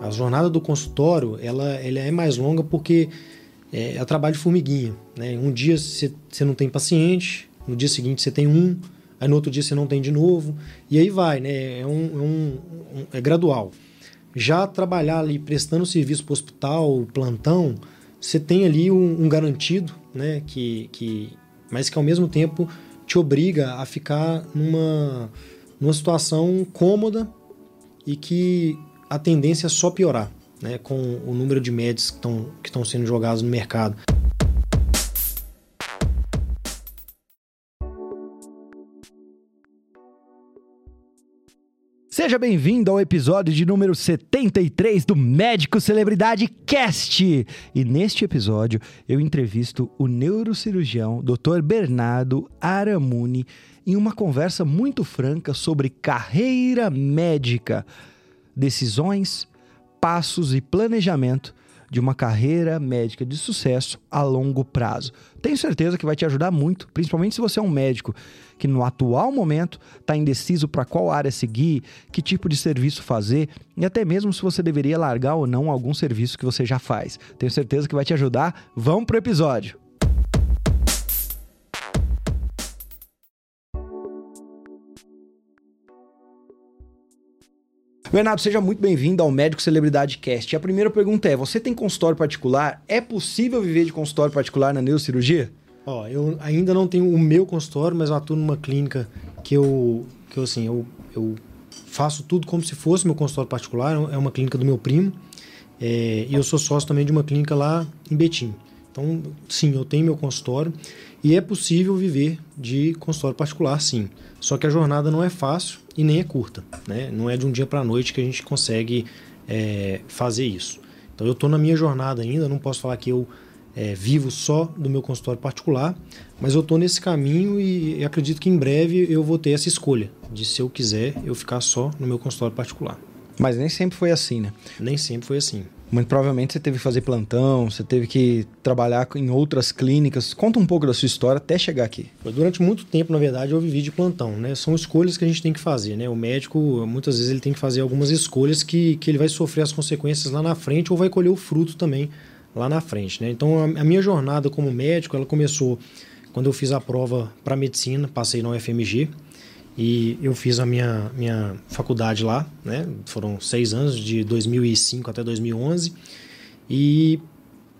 A jornada do consultório ela, ela é mais longa porque é, é trabalho de formiguinha. Né? Um dia você, não tem paciente, no dia seguinte você tem um, aí no outro dia você não tem de novo, e aí vai, né? É, um, é, um, um é gradual. Já trabalhar ali prestando serviço para o hospital, plantão, você tem ali um, um, garantido, né? Que, que, mas que ao mesmo tempo te obriga a ficar numa, numa situação cômoda e que a tendência é só piorar, né? Com o número de médicos que estão que sendo jogados no mercado. Seja bem-vindo ao episódio de número 73 do Médico Celebridade Cast. E neste episódio eu entrevisto o neurocirurgião Dr. Bernardo Aramuni em uma conversa muito franca sobre carreira médica, decisões, passos e planejamento de uma carreira médica de sucesso a longo prazo. Tenho certeza que vai te ajudar muito, principalmente se você é um médico que no atual momento está indeciso para qual área seguir, que tipo de serviço fazer e até mesmo se você deveria largar ou não algum serviço que você já faz. Tenho certeza que vai te ajudar. Vamos pro episódio. Bernardo, seja muito bem-vindo ao Médico Celebridade Cast. A primeira pergunta é: você tem consultório particular? É possível viver de consultório particular na neurocirurgia? Ó, eu ainda não tenho o meu consultório, mas eu atuo numa clínica que eu, que eu assim, eu, eu faço tudo como se fosse meu consultório particular. É uma clínica do meu primo. É, e eu sou sócio também de uma clínica lá em Betim. Então, sim, eu tenho meu consultório e é possível viver de consultório particular, sim. Só que a jornada não é fácil e nem é curta. Né? Não é de um dia para a noite que a gente consegue é, fazer isso. Então eu estou na minha jornada ainda, não posso falar que eu é, vivo só do meu consultório particular, mas eu estou nesse caminho e, e acredito que em breve eu vou ter essa escolha de se eu quiser eu ficar só no meu consultório particular. Mas nem sempre foi assim, né? Nem sempre foi assim. Muito provavelmente você teve que fazer plantão, você teve que trabalhar em outras clínicas. Conta um pouco da sua história até chegar aqui. Durante muito tempo, na verdade, eu vivi de plantão, né? São escolhas que a gente tem que fazer, né? O médico, muitas vezes, ele tem que fazer algumas escolhas que, que ele vai sofrer as consequências lá na frente ou vai colher o fruto também lá na frente, né? Então, a, minha jornada como médico, ela começou quando eu fiz a prova para medicina, passei na UFMG, e eu fiz a minha, minha faculdade lá, né? Foram seis anos, de 2005 até 2011. E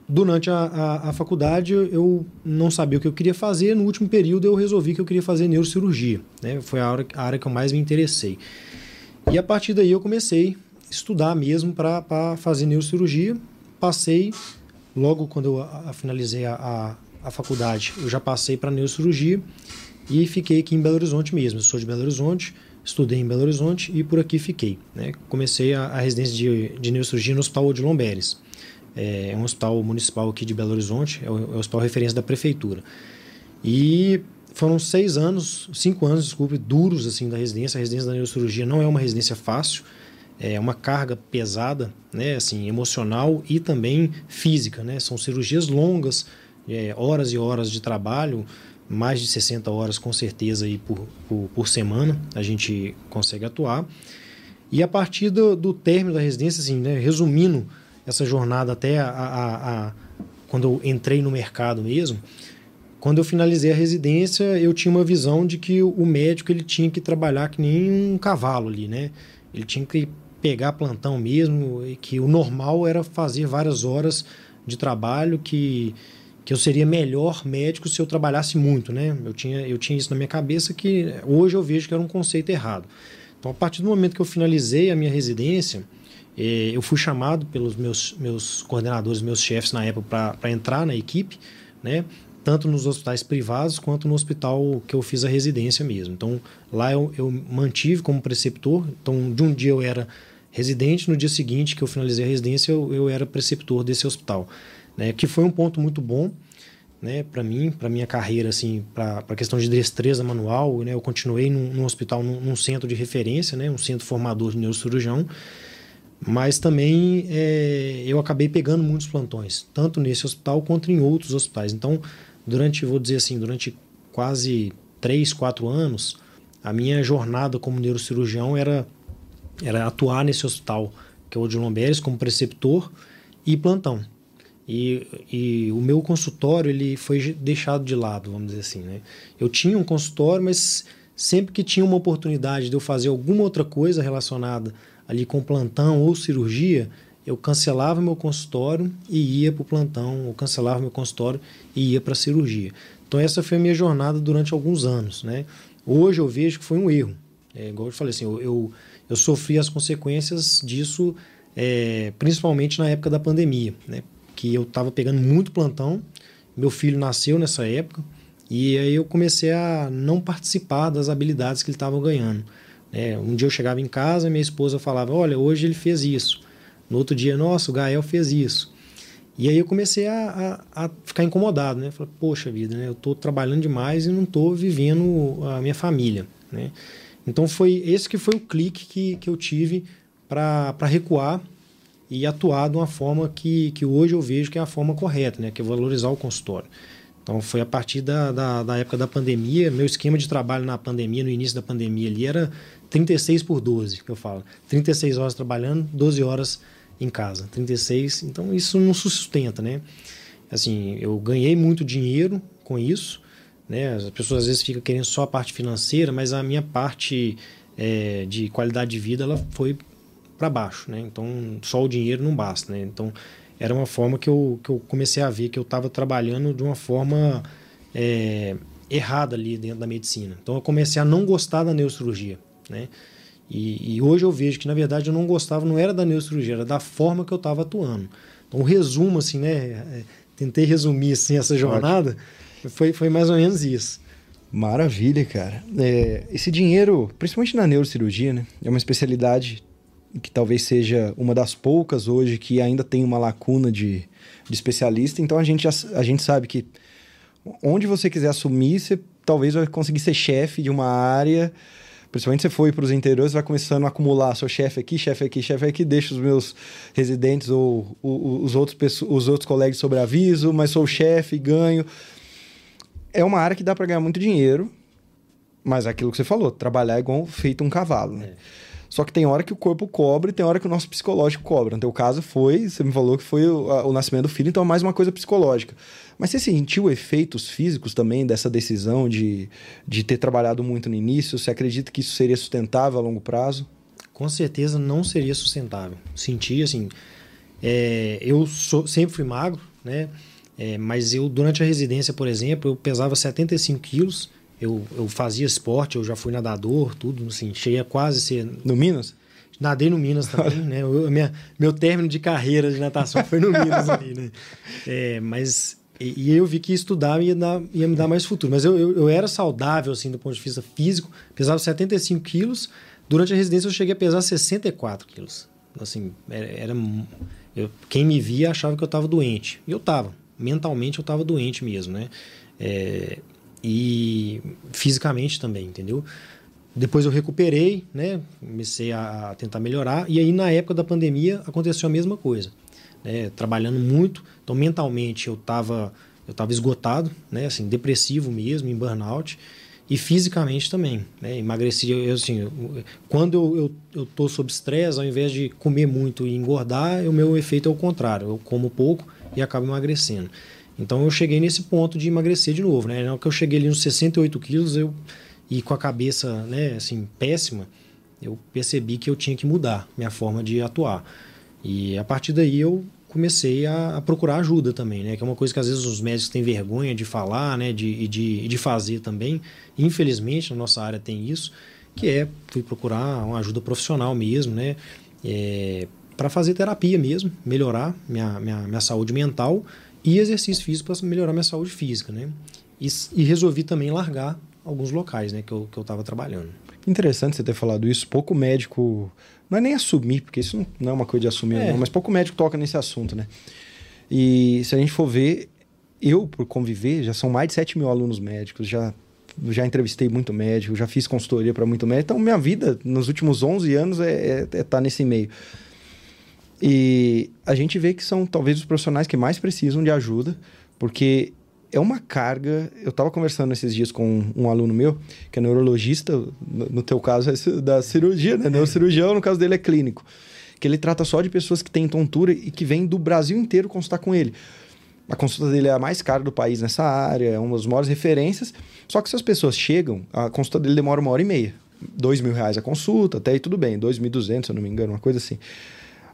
durante a, a, a, faculdade eu não sabia o que eu queria fazer. No último período eu resolvi que eu queria fazer neurocirurgia. Né? Foi a área, a área que eu mais me interessei. E a partir daí eu comecei a estudar mesmo para fazer neurocirurgia. Passei, logo quando eu a, finalizei a, a, faculdade, eu já passei para neurocirurgia e fiquei aqui em Belo Horizonte mesmo. Eu sou de Belo Horizonte, estudei em Belo Horizonte e por aqui fiquei. Né? Comecei a, a residência de, de neurocirurgia no Hospital Odilon Beres. É, é um hospital municipal aqui de Belo Horizonte, é o, é o hospital referência da prefeitura. E foram seis anos, cinco anos, desculpe, duros assim da residência. A residência da neurocirurgia não é uma residência fácil, é uma carga pesada, né, assim, emocional e também física, né? São cirurgias longas, é, horas e horas de trabalho, mais de 60 horas com certeza aí por, por, por semana a gente consegue atuar. E a partir do, do término da residência, assim, né, resumindo essa jornada até a, a, a, quando eu entrei no mercado mesmo, quando eu finalizei a residência, eu tinha uma visão de que o médico ele tinha que trabalhar que nem um cavalo ali, né? Ele tinha que pegar plantão mesmo, e que o normal era fazer várias horas de trabalho que que eu seria melhor médico se eu trabalhasse muito, né? Eu tinha, eu tinha isso na minha cabeça que hoje eu vejo que era um conceito errado. Então, a partir do momento que eu finalizei a minha residência, eh, eu fui chamado pelos meus, meus coordenadores, meus chefes na época para entrar na equipe, né? Tanto nos hospitais privados quanto no hospital que eu fiz a residência mesmo. Então, lá eu, eu mantive como preceptor. Então, de um dia eu era residente, no dia seguinte que eu finalizei a residência, eu, eu era preceptor desse hospital né? Que foi um ponto muito bom, né? Para mim, para minha carreira, assim, para a questão de destreza manual, né? Eu continuei num, num hospital, num, num, centro de referência, né? Um centro formador de neurocirurgião, mas também é, eu acabei pegando muitos plantões, tanto nesse hospital quanto em outros hospitais. Então, durante, vou dizer assim, durante quase três, quatro anos, a minha jornada como neurocirurgião era era atuar nesse hospital que é o de Lomberes, como preceptor e plantão. E, e o meu consultório ele foi deixado de lado, vamos dizer assim. Né? Eu tinha um consultório, mas sempre que tinha uma oportunidade de eu fazer alguma outra coisa relacionada ali com plantão ou cirurgia, eu cancelava meu consultório e ia para o plantão, ou cancelava meu consultório e ia para a cirurgia. Então essa foi a minha jornada durante alguns anos. Né? Hoje eu vejo que foi um erro. É, igual eu falei assim, eu, eu, eu sofri as consequências disso é, principalmente na época da pandemia, né? Que eu estava pegando muito plantão, meu filho nasceu nessa época, e aí eu comecei a não participar das habilidades que ele estava ganhando. É, um dia eu chegava em casa, minha esposa falava: Olha, hoje ele fez isso. No outro dia, nossa, o Gael fez isso. E aí eu comecei a, a, a ficar incomodado, né? Falei, poxa vida, né? Eu estou trabalhando demais e não estou vivendo a minha família, né? Então foi esse que foi o clique que, que eu tive para recuar e atuar de uma forma que, que hoje eu vejo que é a forma correta, né? Que é valorizar o consultório. Então foi a partir da, da, da, época da pandemia, meu esquema de trabalho na pandemia, no início da pandemia ali, era 36 por 12, que eu falo. 36 horas trabalhando, 12 horas em casa. 36, então isso não sustenta, né? Assim, eu ganhei muito dinheiro com isso, né? As pessoas às vezes ficam querendo só a parte financeira, mas a minha parte é, de qualidade de vida ela foi para baixo, né? Então só o dinheiro não basta, né? Então era uma forma que eu, que eu comecei a ver que eu estava trabalhando de uma forma é, errada ali dentro da medicina. Então eu comecei a não gostar da neurocirurgia, né? E, e, hoje eu vejo que na verdade eu não gostava, não era da neurocirurgia, era da forma que eu estava atuando. Então o resumo assim, né? É, tentei resumir assim essa jornada, foi, foi mais ou menos isso. Maravilha, cara. É, esse dinheiro, principalmente na neurocirurgia, né? É uma especialidade que talvez seja uma das poucas hoje que ainda tem uma lacuna de, de especialista. Então a gente, a gente sabe que onde você quiser assumir, você talvez vai conseguir ser chefe de uma área. Principalmente você for para os interiores, vai começando a acumular. Sou chefe aqui, chefe aqui, chefe aqui, deixo os meus residentes ou, ou os, outros, os outros colegas sobre aviso, mas sou chefe, ganho. É uma área que dá para ganhar muito dinheiro, mas é aquilo que você falou, trabalhar é igual feito um cavalo. Né? É. Só que tem hora que o corpo cobra e tem hora que o nosso psicológico cobra. No teu caso foi, você me falou que foi o, a, o nascimento do filho, então é mais uma coisa psicológica. Mas você sentiu efeitos físicos também dessa decisão de, de ter trabalhado muito no início? Você acredita que isso seria sustentável a longo prazo? Com certeza não seria sustentável. Senti, assim, é, eu sou, sempre fui magro, né? É, mas eu, durante a residência, por exemplo, eu pesava 75 quilos eu, eu fazia esporte, eu já fui nadador, tudo, assim, cheguei a quase ser. No Minas? Nadei no Minas também, né? Eu, minha, meu término de carreira de natação foi no Minas ali, né? É, mas. E, e, eu vi que estudar ia, dar, ia me dar mais futuro. Mas eu, eu, eu, era saudável, assim, do ponto de vista físico. Pesava 75 quilos. Durante a residência eu cheguei a pesar 64 quilos. Assim, era... era eu, quem me via achava que eu estava doente. E eu estava. Mentalmente eu estava doente mesmo, né? É, e fisicamente também, entendeu? Depois eu recuperei, né? Comecei a tentar melhorar. E aí, na época da pandemia, aconteceu a mesma coisa. Né? Trabalhando muito. Então, mentalmente, eu estava eu tava esgotado, né? Assim, depressivo mesmo, em burnout. E fisicamente também. Né? Emagreci. Eu, assim, quando eu, eu, eu tô sob estresse, ao invés de comer muito e engordar, o meu efeito é o contrário. Eu como pouco e acabo emagrecendo. Então eu cheguei nesse ponto de emagrecer de novo, né? Na hora que eu cheguei ali nos 68 quilos, eu e com a cabeça, né, assim, péssima, eu percebi que eu tinha que mudar minha forma de atuar. E a partir daí eu comecei a, a, procurar ajuda também, né? Que é uma coisa que às vezes os médicos têm vergonha de falar, né? De, de, de fazer também. Infelizmente, na nossa área tem isso, que é fui procurar uma ajuda profissional mesmo, né? É, para fazer terapia mesmo, melhorar minha, minha, minha saúde mental e exercício físico para melhorar minha saúde física, né? E, e, resolvi também largar alguns locais, né, que eu que eu estava trabalhando. Interessante você ter falado isso. Pouco médico, não é nem assumir, porque isso não é uma coisa de assumir, é. não, mas pouco médico toca nesse assunto, né? E se a gente for ver, eu por conviver, já são mais de 7 mil alunos médicos, já já entrevistei muito médico, já fiz consultoria para muito médico. Então, minha vida nos últimos 11 anos é estar é, é tá nesse meio. E a gente vê que são talvez os profissionais que mais precisam de ajuda, porque é uma carga. Eu estava conversando esses dias com um aluno meu, que é neurologista, no teu caso é da cirurgia, né? Neurocirurgião, no caso dele é clínico. que ele trata só de pessoas que têm tontura e que vêm do Brasil inteiro consultar com ele. A consulta dele é a mais cara do país nessa área, é uma das maiores referências. Só que se as pessoas chegam, a consulta dele demora uma hora e meia. Dois mil reais a consulta, até aí tudo bem. Dois mil duzentos, se eu não me engano, uma coisa assim.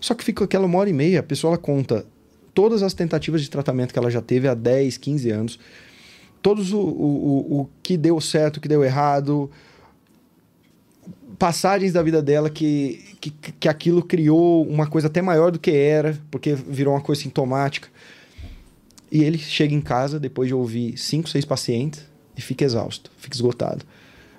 Só que fica aquela uma hora e meia, a pessoa conta todas as tentativas de tratamento que ela já teve há 10, 15 anos. Todos o, o, o que deu certo, o que deu errado, passagens da vida dela que, que, que aquilo criou uma coisa até maior do que era, porque virou uma coisa sintomática. E ele chega em casa depois de ouvir cinco, seis pacientes e fica exausto, fica esgotado.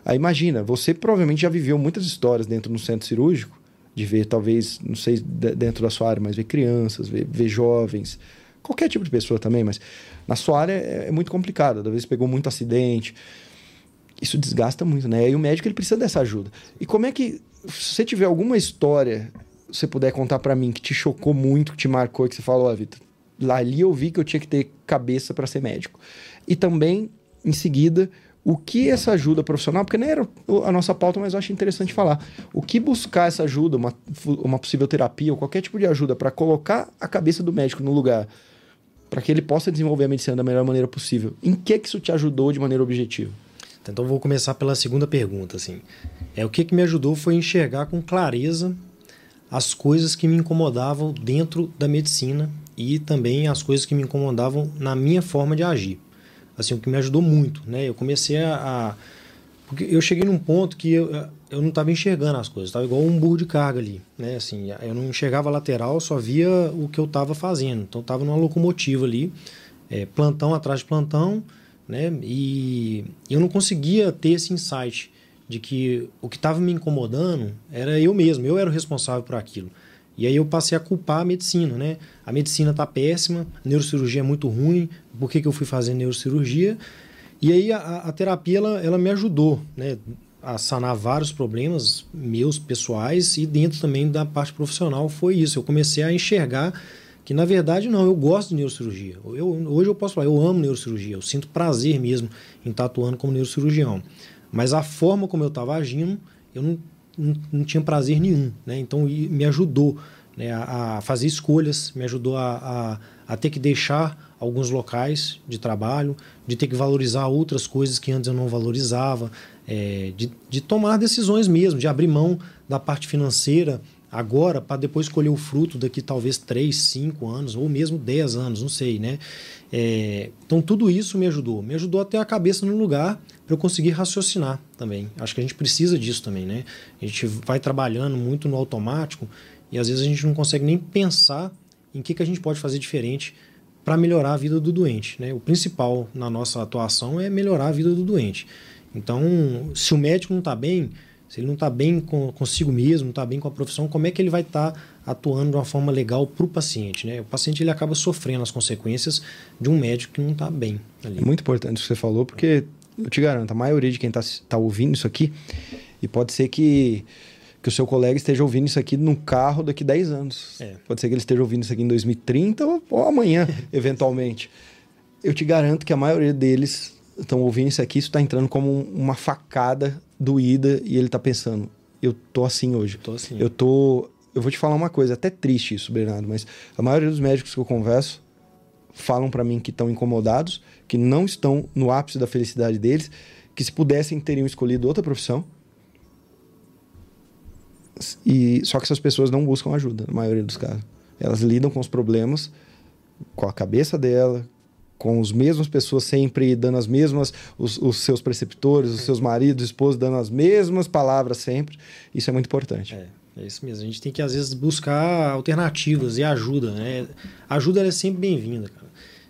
Aí imagina, você provavelmente já viveu muitas histórias dentro do centro cirúrgico, de ver talvez, não sei dentro da sua área, mas ver crianças, ver, ver jovens, qualquer tipo de pessoa também, mas na sua área é, é muito complicado, às vezes pegou muito acidente. Isso desgasta muito, né? E o médico ele precisa dessa ajuda. E como é que, se você tiver alguma história, você puder contar para mim que te chocou muito, que te marcou, que você falou, ó, oh, Vitor, lá ali eu vi que eu tinha que ter cabeça para ser médico. E também, em seguida, o que essa ajuda profissional, porque nem era a nossa pauta, mas eu acho interessante falar. O que buscar essa ajuda, uma, uma possível terapia ou qualquer tipo de ajuda para colocar a cabeça do médico no lugar, para que ele possa desenvolver a medicina da melhor maneira possível. Em que que isso te ajudou de maneira objetiva? Então vou começar pela segunda pergunta, assim. É o que que me ajudou foi enxergar com clareza as coisas que me incomodavam dentro da medicina e também as coisas que me incomodavam na minha forma de agir. Assim, o que me ajudou muito, né? Eu comecei a, a porque eu cheguei num ponto que eu, eu não estava enxergando as coisas, estava igual um burro de carga ali, né? Assim, eu não enxergava lateral, só via o que eu estava fazendo. Então, estava numa locomotiva ali, é, plantão atrás de plantão, né? E eu não conseguia ter esse insight de que o que estava me incomodando era eu mesmo, eu era o responsável por aquilo. E aí eu passei a culpar a medicina, né? A medicina está péssima, neurocirurgia é muito ruim, por que, que eu fui fazer neurocirurgia? E aí a, a terapia, ela, ela me ajudou, né? A sanar vários problemas meus, pessoais, e dentro também da parte profissional foi isso. Eu comecei a enxergar que, na verdade, não, eu gosto de neurocirurgia. Eu, hoje eu posso falar, eu amo neurocirurgia, eu sinto prazer mesmo em estar atuando como neurocirurgião. Mas a forma como eu estava agindo, eu não não, não tinha prazer nenhum. Né? Então me ajudou né, a, fazer escolhas, me ajudou a, a, a, ter que deixar alguns locais de trabalho, de ter que valorizar outras coisas que antes eu não valorizava, é, de, de tomar decisões mesmo, de abrir mão da parte financeira agora para depois colher o fruto daqui talvez 3, 5 anos ou mesmo 10 anos, não sei, né? É, então tudo isso me ajudou, me ajudou a ter a cabeça no lugar para eu conseguir raciocinar também. Acho que a gente precisa disso também, né? A gente vai trabalhando muito no automático e às vezes a gente não consegue nem pensar em que, que a gente pode fazer diferente para melhorar a vida do doente, né? O principal na nossa atuação é melhorar a vida do doente. Então, se o médico não está bem, se ele não está bem com, consigo mesmo, não está bem com a profissão, como é que ele vai estar tá atuando de uma forma legal para o paciente? Né? O paciente ele acaba sofrendo as consequências de um médico que não está bem. Ali. É muito importante o que você falou, porque eu te garanto, a maioria de quem está tá ouvindo isso aqui, e pode ser que, que o seu colega esteja ouvindo isso aqui no carro daqui 10 anos. É. Pode ser que ele esteja ouvindo isso aqui em 2030 ou, ou amanhã, eventualmente. Eu te garanto que a maioria deles estão ouvindo isso aqui, isso está entrando como uma facada doída e ele tá pensando, eu tô assim hoje. Tô assim. Eu tô. Eu vou te falar uma coisa, até triste isso, Bernardo, mas a maioria dos médicos que eu converso falam para mim que estão incomodados, que não estão no ápice da felicidade deles, que se pudessem teriam escolhido outra profissão. E só que essas pessoas não buscam ajuda, na maioria dos casos. Elas lidam com os problemas com a cabeça dela, com as mesmas pessoas sempre dando as mesmas, os, os seus preceptores, os seus maridos, esposos dando as mesmas palavras sempre. Isso é muito importante. É. É isso mesmo. A gente tem que, às vezes, buscar alternativas e ajuda. Né? Ajuda é sempre bem-vinda, cara.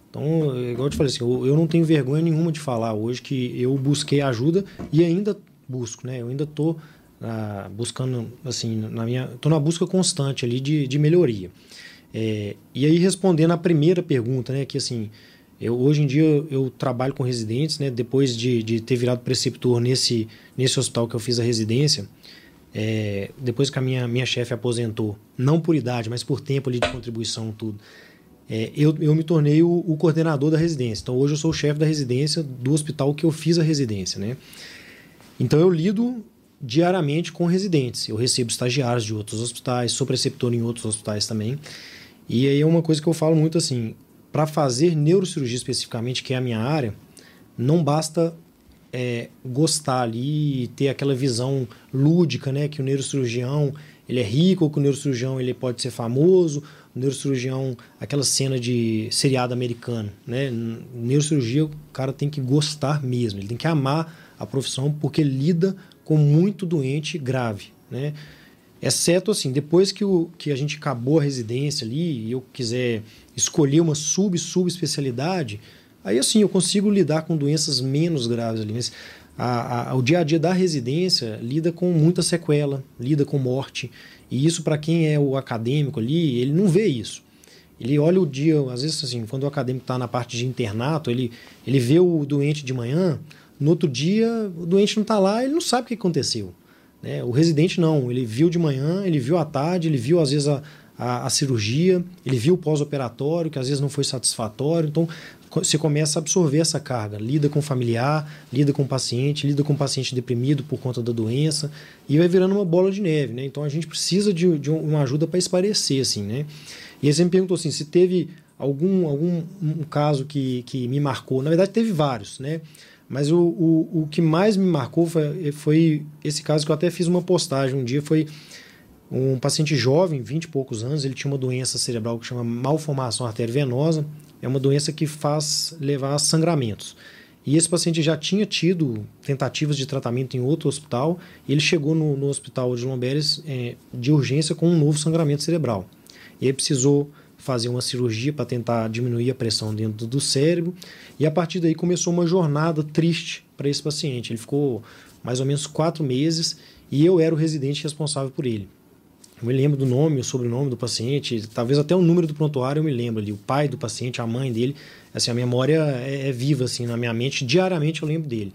Então, igual eu te falei assim, eu, eu, não tenho vergonha nenhuma de falar hoje que eu busquei ajuda e ainda busco, né? Eu ainda estou ah, buscando, assim, na minha... Estou na busca constante ali de, de melhoria. É, e aí, respondendo a primeira pergunta, né? Que, assim, eu, hoje em dia eu, eu, trabalho com residentes, né? Depois de, de ter virado preceptor nesse, nesse hospital que eu fiz a residência, é, depois que a minha, minha chefe aposentou, não por idade, mas por tempo ali de contribuição, tudo, é, eu, eu me tornei o, o, coordenador da residência. Então hoje eu sou o chefe da residência do hospital que eu fiz a residência, né? Então eu lido diariamente com residentes. Eu recebo estagiários de outros hospitais, sou preceptor em outros hospitais também. E aí é uma coisa que eu falo muito assim, para fazer neurocirurgia especificamente, que é a minha área, não basta é, gostar ali e ter aquela visão lúdica, né? Que o neurocirurgião ele é rico, ou que o neurocirurgião ele pode ser famoso, o neurocirurgião, aquela cena de seriado americano, né? Neurocirurgia, o cara tem que gostar mesmo, ele tem que amar a profissão porque lida com muito doente grave, né? Exceto assim, depois que, o, que a gente acabou a residência ali e eu quiser escolher uma sub-subespecialidade, aí assim eu consigo lidar com doenças menos graves ali. Mas a, a, o dia a dia da residência lida com muita sequela, lida com morte. E isso, para quem é o acadêmico ali, ele não vê isso. Ele olha o dia, às vezes assim, quando o acadêmico está na parte de internato, ele, ele vê o doente de manhã, no outro dia o doente não está lá, ele não sabe o que aconteceu. Né? O residente não, ele viu de manhã, ele viu à tarde, ele viu às vezes a, a, a cirurgia, ele viu o pós-operatório, que às vezes não foi satisfatório. Então, você começa a absorver essa carga, lida com familiar, lida com paciente, lida com paciente deprimido por conta da doença e vai virando uma bola de neve, né? Então a gente precisa de, de uma ajuda para esparecer, assim, né? E aí você me perguntou assim, se teve algum, algum um caso que, que me marcou. Na verdade, teve vários, né? Mas o, o, o que mais me marcou foi, foi esse caso que eu até fiz uma postagem um dia, foi um paciente jovem, 20 e poucos anos, ele tinha uma doença cerebral que chama malformação arteriovenosa, é uma doença que faz levar a sangramentos. E esse paciente já tinha tido tentativas de tratamento em outro hospital, e ele chegou no, no hospital de Lomberes é, de urgência com um novo sangramento cerebral. E ele precisou fazer uma cirurgia para tentar diminuir a pressão dentro do cérebro. E a partir daí começou uma jornada triste para esse paciente. Ele ficou mais ou menos quatro meses e eu era o residente responsável por ele. Eu me lembro do nome, o sobrenome do paciente, talvez até o número do prontuário eu me lembro ali, o pai do paciente, a mãe dele. Assim, a memória é, é viva assim na minha mente, diariamente eu lembro dele.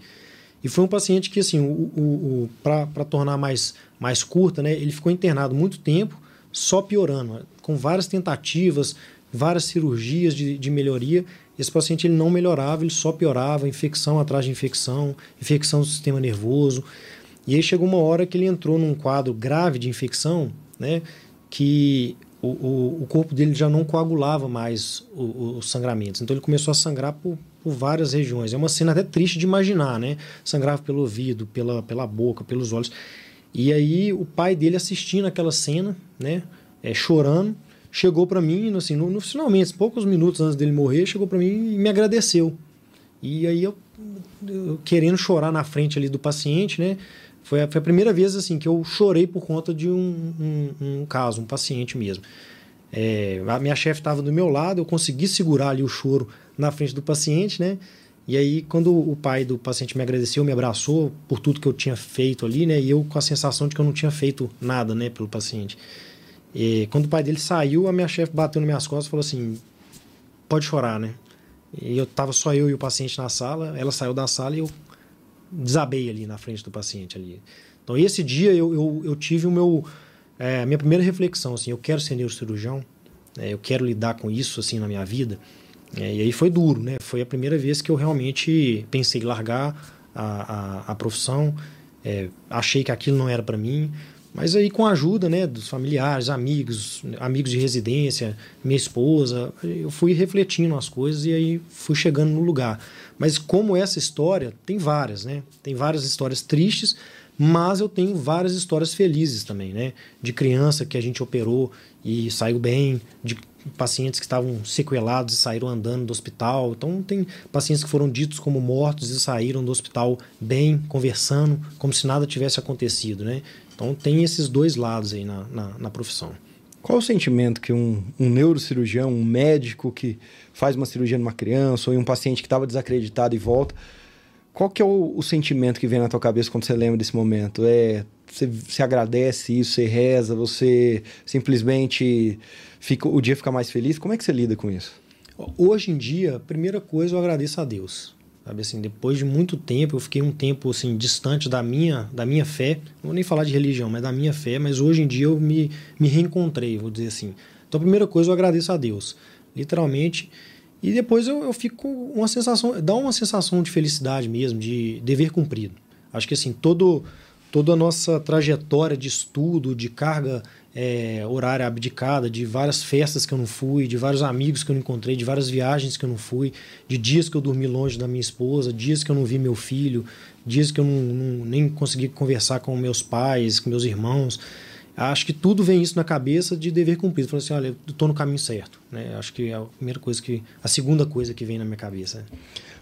E foi um paciente que, assim, o, o, o para tornar mais, mais curta, né, ele ficou internado muito tempo, só piorando, com várias tentativas, várias cirurgias de, de melhoria. Esse paciente ele não melhorava, ele só piorava, infecção atrás de infecção, infecção do sistema nervoso. E aí chegou uma hora que ele entrou num quadro grave de infecção, né, que o, o, o corpo dele já não coagulava mais os sangramentos. Então ele começou a sangrar por, por várias regiões. É uma cena até triste de imaginar, né? Sangrava pelo ouvido, pela, pela boca, pelos olhos. E aí o pai dele assistindo aquela cena, né, é, chorando, chegou para mim, assim, no, no, finalmente, poucos minutos antes dele morrer, chegou para mim e me agradeceu. E aí eu, eu, querendo chorar na frente ali do paciente, né, foi a, foi a primeira vez assim que eu chorei por conta de um, um, um caso, um paciente mesmo. É, a minha chefe estava do meu lado, eu consegui segurar ali o choro na frente do paciente, né? E aí, quando o pai do paciente me agradeceu, me abraçou por tudo que eu tinha feito ali, né? E eu com a sensação de que eu não tinha feito nada, né, pelo paciente. E quando o pai dele saiu, a minha chefe bateu nas minhas costas e falou assim: pode chorar, né? E eu tava só eu e o paciente na sala, ela saiu da sala e eu desabei ali na frente do paciente ali. Então, esse dia eu, eu, eu tive o meu. É, a minha primeira reflexão, assim, eu quero ser neurocirurgião, né, eu quero lidar com isso, assim, na minha vida. É, e aí foi duro, né? Foi a primeira vez que eu realmente pensei em largar a, a, a profissão. É, achei que aquilo não era para mim. Mas aí com a ajuda né, dos familiares, amigos, amigos de residência, minha esposa, eu fui refletindo as coisas e aí fui chegando no lugar. Mas como essa história, tem várias, né? Tem várias histórias tristes, mas eu tenho várias histórias felizes também, né? De criança que a gente operou e saiu bem, de pacientes que estavam sequelados e saíram andando do hospital. Então, tem pacientes que foram ditos como mortos e saíram do hospital bem, conversando, como se nada tivesse acontecido, né? Então, tem esses dois lados aí na, na, na profissão. Qual o sentimento que um, um, neurocirurgião, um médico que faz uma cirurgia numa criança ou em um paciente que estava desacreditado e volta, qual que é o, o, sentimento que vem na tua cabeça quando você lembra desse momento? É você, você agradece isso, você reza, você simplesmente fica, o dia fica mais feliz? Como é que você lida com isso? Hoje em dia, a primeira coisa eu agradeço a Deus. Sabe assim, depois de muito tempo, eu fiquei um tempo assim distante da minha, da minha fé. Não vou nem falar de religião, mas da minha fé, mas hoje em dia eu me, me reencontrei, vou dizer assim. Então a primeira coisa eu agradeço a Deus, literalmente. E depois eu, eu fico uma sensação, dá uma sensação de felicidade mesmo, de dever cumprido. Acho que assim, todo toda a nossa trajetória de estudo, de carga é, horária abdicada, de várias festas que eu não fui, de vários amigos que eu não encontrei, de várias viagens que eu não fui, de dias que eu dormi longe da minha esposa, dias que eu não vi meu filho, dias que eu não, não nem consegui conversar com meus pais, com meus irmãos. Acho que tudo vem isso na cabeça de dever cumprido. Falei assim, olha, eu estou no caminho certo. Né? Acho que é a primeira coisa que, a segunda coisa que vem na minha cabeça.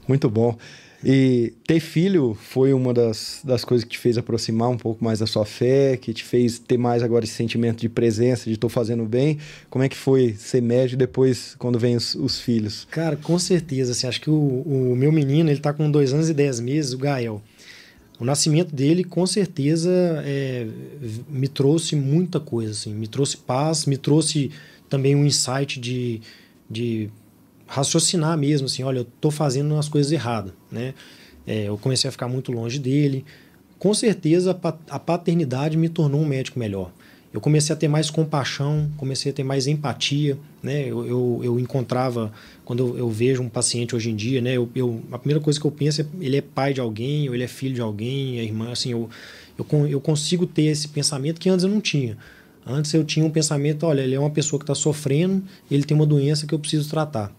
Muito bom. E ter filho foi uma das, das coisas que te fez aproximar um pouco mais da sua fé, que te fez ter mais agora esse sentimento de presença, de estou fazendo bem. Como é que foi ser médio depois, quando vem os, os filhos? Cara, com certeza. Assim, acho que o, o meu menino, ele está com dois anos e dez meses, o Gael. O nascimento dele, com certeza, é, me trouxe muita coisa. Assim, me trouxe paz, me trouxe também um insight de, de raciocinar mesmo, assim, olha, eu estou fazendo as coisas erradas, né? É, eu comecei a ficar muito longe dele. Com certeza, a paternidade me tornou um médico melhor. Eu comecei a ter mais compaixão, comecei a ter mais empatia, né? Eu, eu, eu encontrava, quando eu, eu, vejo um paciente hoje em dia, né? Eu, eu, a primeira coisa que eu penso é ele é pai de alguém, ou ele é filho de alguém, é irmã, assim, eu, eu, eu consigo ter esse pensamento que antes eu não tinha. Antes eu tinha um pensamento, olha, ele é uma pessoa que está sofrendo, ele tem uma doença que eu preciso tratar.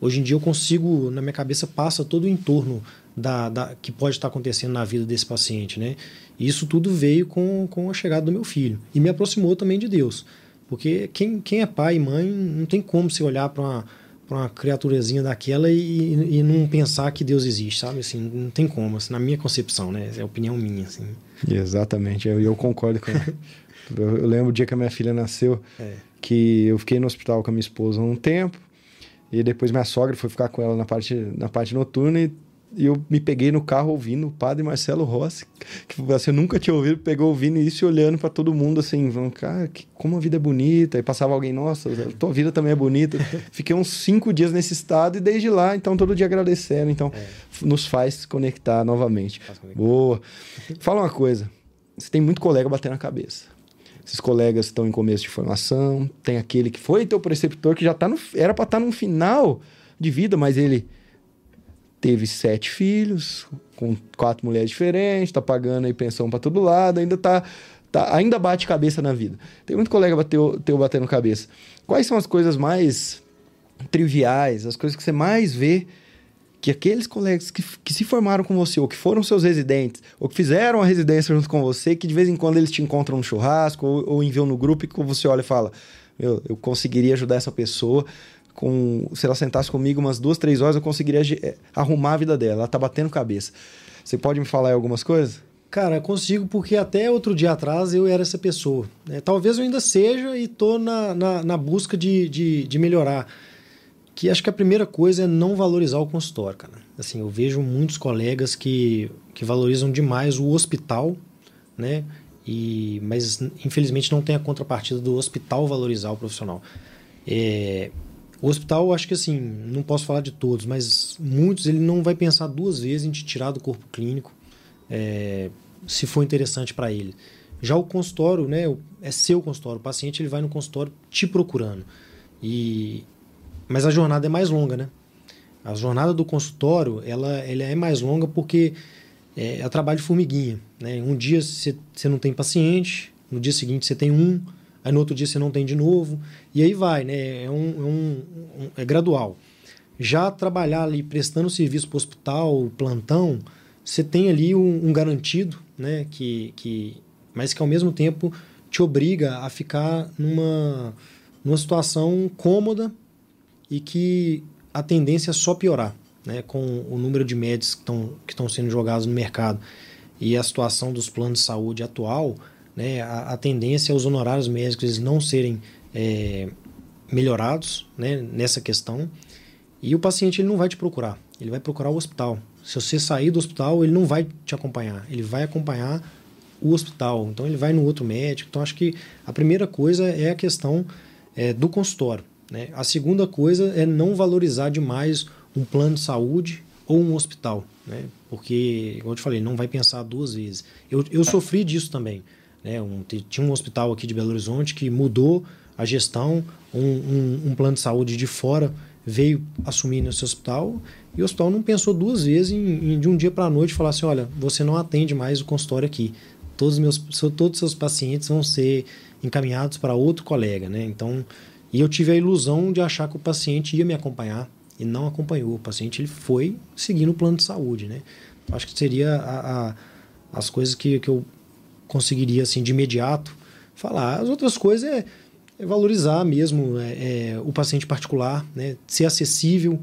Hoje em dia eu consigo, na minha cabeça, passa todo o entorno da, da, que pode estar acontecendo na vida desse paciente, né? E isso tudo veio com, com a chegada do meu filho. E me aproximou também de Deus. Porque quem, quem é pai e mãe não tem como se olhar para uma, uma criaturazinha daquela e, e não pensar que Deus existe, sabe? Assim, não tem como, assim, na minha concepção, né? É a opinião minha, assim. Exatamente, eu, eu concordo com eu, eu lembro o dia que a minha filha nasceu, é. que eu fiquei no hospital com a minha esposa um tempo, e depois minha sogra foi ficar com ela na parte, na parte noturna e, e eu me peguei no carro ouvindo o padre Marcelo Rossi, que você nunca tinha ouvido, pegou ouvindo isso e olhando para todo mundo assim, falando, cara, que, como a vida é bonita. E passava alguém, nossa, tua vida também é bonita. Fiquei uns cinco dias nesse estado e desde lá, então, todo dia agradecendo. Então, é. nos faz conectar novamente. Boa. Fala uma coisa, você tem muito colega batendo na cabeça. Esses colegas estão em começo de formação, tem aquele que foi teu preceptor que já tá no, era para estar tá no final de vida, mas ele teve sete filhos, com quatro mulheres diferentes, está pagando aí pensão para todo lado, ainda tá, tá, ainda bate cabeça na vida. Tem muito colega bateu, teu batendo cabeça. Quais são as coisas mais triviais, as coisas que você mais vê que aqueles colegas que, que se formaram com você, ou que foram seus residentes, ou que fizeram a residência junto com você, que de vez em quando eles te encontram no churrasco, ou, ou enviam no grupo, e que você olha e fala: Meu, eu conseguiria ajudar essa pessoa. Com, se ela sentasse comigo umas duas, três horas, eu conseguiria eh, arrumar a vida dela. Ela tá batendo cabeça. Você pode me falar algumas coisas? Cara, consigo porque até outro dia atrás eu era essa pessoa. Né? Talvez eu ainda seja e tô na, na, na busca de, de, de melhorar que acho que a primeira coisa é não valorizar o consultório, cara. Assim, eu vejo muitos colegas que, que valorizam demais o hospital, né? E, mas infelizmente não tem a contrapartida do hospital valorizar o profissional. É, o hospital, acho que assim, não posso falar de todos, mas muitos ele não vai pensar duas vezes em te tirar do corpo clínico, é, se for interessante para ele. Já o consultório, né, é seu consultório, o paciente ele vai no consultório te procurando. E, mas a jornada é mais longa, né? A jornada do consultório, ela, ela é mais longa porque é, é trabalho de formiguinha, né? Um dia você, não tem paciente, no dia seguinte você tem um, aí no outro dia você não tem de novo, e aí vai, né? É, um, é, um, um é gradual. Já trabalhar ali prestando serviço para hospital, plantão, você tem ali um, um, garantido, né? Que, que, mas que ao mesmo tempo te obriga a ficar numa, numa situação cômoda e que a tendência é só piorar, né, com o número de médicos que estão que sendo jogados no mercado e a situação dos planos de saúde atual, né, a, a tendência é os honorários médicos não serem é, melhorados né, nessa questão e o paciente ele não vai te procurar, ele vai procurar o hospital. Se você sair do hospital, ele não vai te acompanhar, ele vai acompanhar o hospital, então ele vai no outro médico. Então acho que a primeira coisa é a questão é, do consultório. Né? A segunda coisa é não valorizar demais um plano de saúde ou um hospital, né? porque, como eu te falei, não vai pensar duas vezes. Eu, eu sofri disso também. Né? Um, tinha um hospital aqui de Belo Horizonte que mudou a gestão, um, um, um plano de saúde de fora veio assumir nesse hospital e o hospital não pensou duas vezes em, em de um dia para a noite falar assim, olha, você não atende mais o consultório aqui, Todos os meus, todos os seus pacientes vão ser encaminhados para outro colega, né? Então, e eu tive a ilusão de achar que o paciente ia me acompanhar e não acompanhou. O paciente ele foi seguindo o plano de saúde, né? Acho que seria a, a, as coisas que, que eu conseguiria assim de imediato falar. As outras coisas é, é valorizar mesmo é, é, o paciente particular, né? Ser acessível,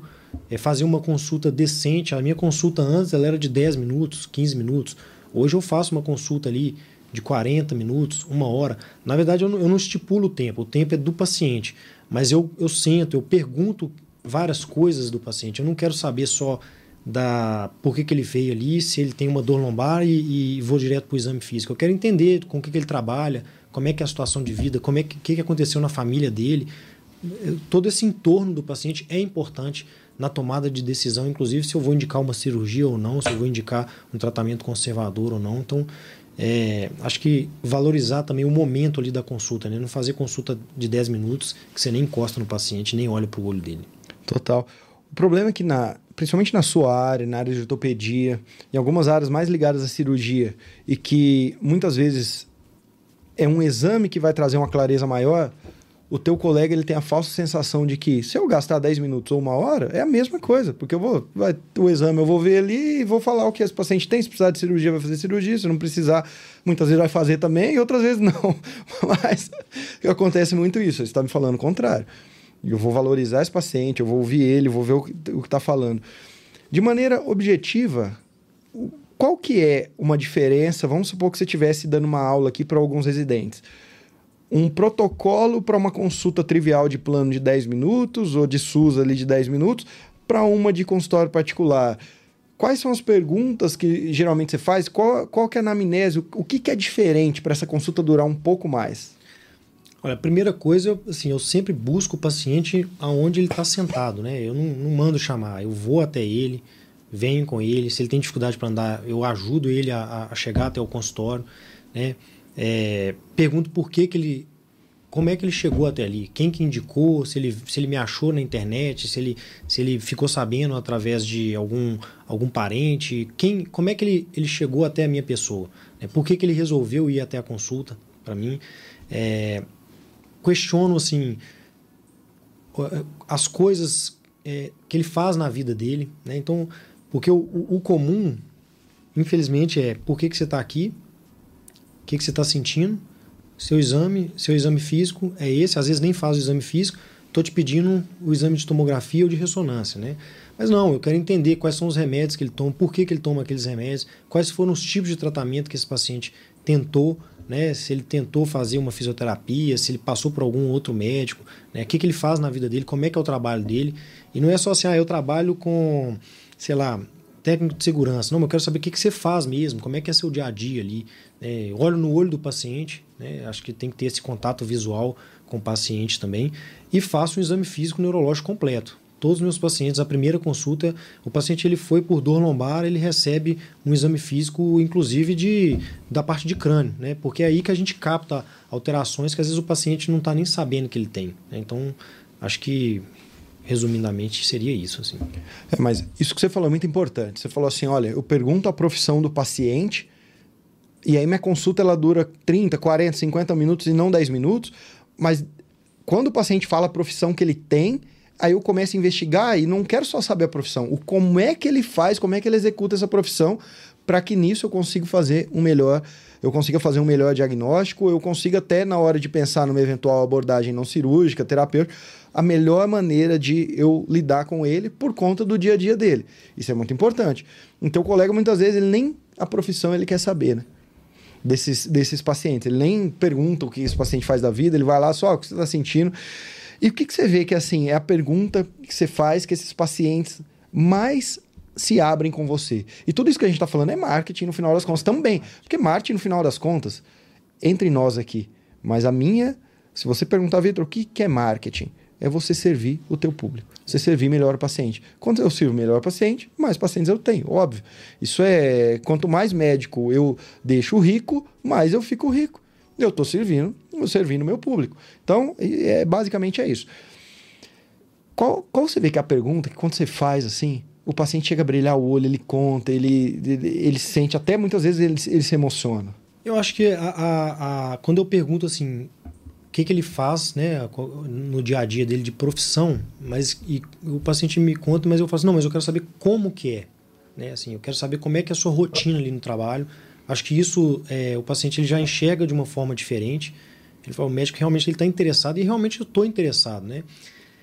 é fazer uma consulta decente. A minha consulta antes ela era de 10 minutos, 15 minutos. Hoje eu faço uma consulta ali de 40 minutos, uma hora. Na verdade, eu não, eu não estipulo o tempo, o tempo é do paciente. Mas eu, eu sento, eu pergunto várias coisas do paciente. Eu não quero saber só da por que, que ele veio ali, se ele tem uma dor lombar e, e vou direto para o exame físico. Eu quero entender com o que, que ele trabalha, como é que é a situação de vida, como é que, que, que aconteceu na família dele. Todo esse entorno do paciente é importante na tomada de decisão, inclusive se eu vou indicar uma cirurgia ou não, se eu vou indicar um tratamento conservador ou não. Então, é, acho que valorizar também o momento ali da consulta, né? não fazer consulta de 10 minutos que você nem encosta no paciente, nem olha para o olho dele. Total. O problema é que, na, principalmente na sua área, na área de ortopedia, em algumas áreas mais ligadas à cirurgia, e que muitas vezes é um exame que vai trazer uma clareza maior, o teu colega ele tem a falsa sensação de que se eu gastar 10 minutos ou uma hora, é a mesma coisa, porque eu vou, vai, o exame eu vou ver ali e vou falar o que esse paciente tem, se precisar de cirurgia vai fazer cirurgia, se não precisar, muitas vezes vai fazer também e outras vezes não. Mas acontece muito isso, você está me falando o contrário. Eu vou valorizar esse paciente, eu vou ouvir ele, vou ver o que está falando. De maneira objetiva, qual que é uma diferença? Vamos supor que você estivesse dando uma aula aqui para alguns residentes um protocolo para uma consulta trivial de plano de 10 minutos ou de SUS ali de 10 minutos para uma de consultório particular. Quais são as perguntas que geralmente você faz? Qual, qual que é a anamnese? O que, que é diferente para essa consulta durar um pouco mais? Olha, a primeira coisa, assim, eu sempre busco o paciente aonde ele está sentado, né? Eu não, não, mando chamar, eu vou até ele, venho com ele. Se ele tem dificuldade para andar, eu ajudo ele a, a chegar até o consultório, né? É, pergunto por que, que ele. Como é que ele chegou até ali? Quem que indicou? Se ele, se ele me achou na internet? Se ele, se ele ficou sabendo através de algum, algum parente? Quem, como é que ele, ele chegou até a minha pessoa? É, por que, que ele resolveu ir até a consulta para mim? É, questiono assim as coisas é, que ele faz na vida dele, né? Então, porque o, o, o comum, infelizmente, é por que, que você está aqui? Que, que você está sentindo, seu exame, seu exame físico é esse, às vezes nem faz o exame físico, estou te pedindo o exame de tomografia ou de ressonância, né? Mas não, eu quero entender quais são os remédios que ele toma, por que, que ele toma aqueles remédios, quais foram os tipos de tratamento que esse paciente tentou, né? Se ele tentou fazer uma fisioterapia, se ele passou por algum outro médico, né? O que, que ele faz na vida dele, como é que é o trabalho dele. E não é só assim, ah, eu trabalho com, sei lá, técnico de segurança. Não, mas eu quero saber o que, que você faz mesmo, como é que é seu dia a dia ali. É, olho no olho do paciente, né? acho que tem que ter esse contato visual com o paciente também. E faço um exame físico neurológico completo. Todos os meus pacientes, a primeira consulta, o paciente ele foi por dor lombar, ele recebe um exame físico, inclusive de, da parte de crânio, né? Porque é aí que a gente capta alterações que às vezes o paciente não está nem sabendo que ele tem. Né? Então, acho que resumidamente seria isso assim. É, mas isso que você falou é muito importante. Você falou assim, olha, eu pergunto a profissão do paciente e aí minha consulta ela dura 30, 40, 50 minutos e não 10 minutos, mas quando o paciente fala a profissão que ele tem, aí eu começo a investigar e não quero só saber a profissão, o como é que ele faz, como é que ele executa essa profissão, para que nisso eu consiga fazer um melhor, eu consiga fazer um melhor diagnóstico, eu consiga até na hora de pensar numa eventual abordagem não cirúrgica, terapêutica, a melhor maneira de eu lidar com ele por conta do dia a dia dele. Isso é muito importante. Então o colega muitas vezes ele nem a profissão ele quer saber, né? Desses, desses pacientes. Ele nem pergunta o que esse paciente faz da vida, ele vai lá só o que você está sentindo. E o que, que você vê que assim é a pergunta que você faz que esses pacientes mais se abrem com você. E tudo isso que a gente está falando é marketing no final das contas também. Porque marketing no final das contas, entre nós aqui, mas a minha, se você perguntar, Vitor, o que, que é marketing? É você servir o teu público. Você servir melhor o paciente. Quando eu sirvo melhor o paciente, mais pacientes eu tenho, óbvio. Isso é, quanto mais médico eu deixo rico, mais eu fico rico. Eu estou servindo, eu servindo meu público. Então, é, basicamente é isso. Qual, qual você vê que é a pergunta que quando você faz assim, o paciente chega a brilhar o olho, ele conta, ele, ele, ele sente, até muitas vezes ele, ele se emociona. Eu acho que a, a, a, quando eu pergunto assim, que, que ele faz né, no dia a dia dele de profissão, mas e o paciente me conta, mas eu falo assim, não, mas eu quero saber como que é. Né? Assim, eu quero saber como é que é a sua rotina ali no trabalho. Acho que isso é, o paciente ele já enxerga de uma forma diferente. Ele fala, o médico realmente está interessado e realmente eu estou interessado. Né?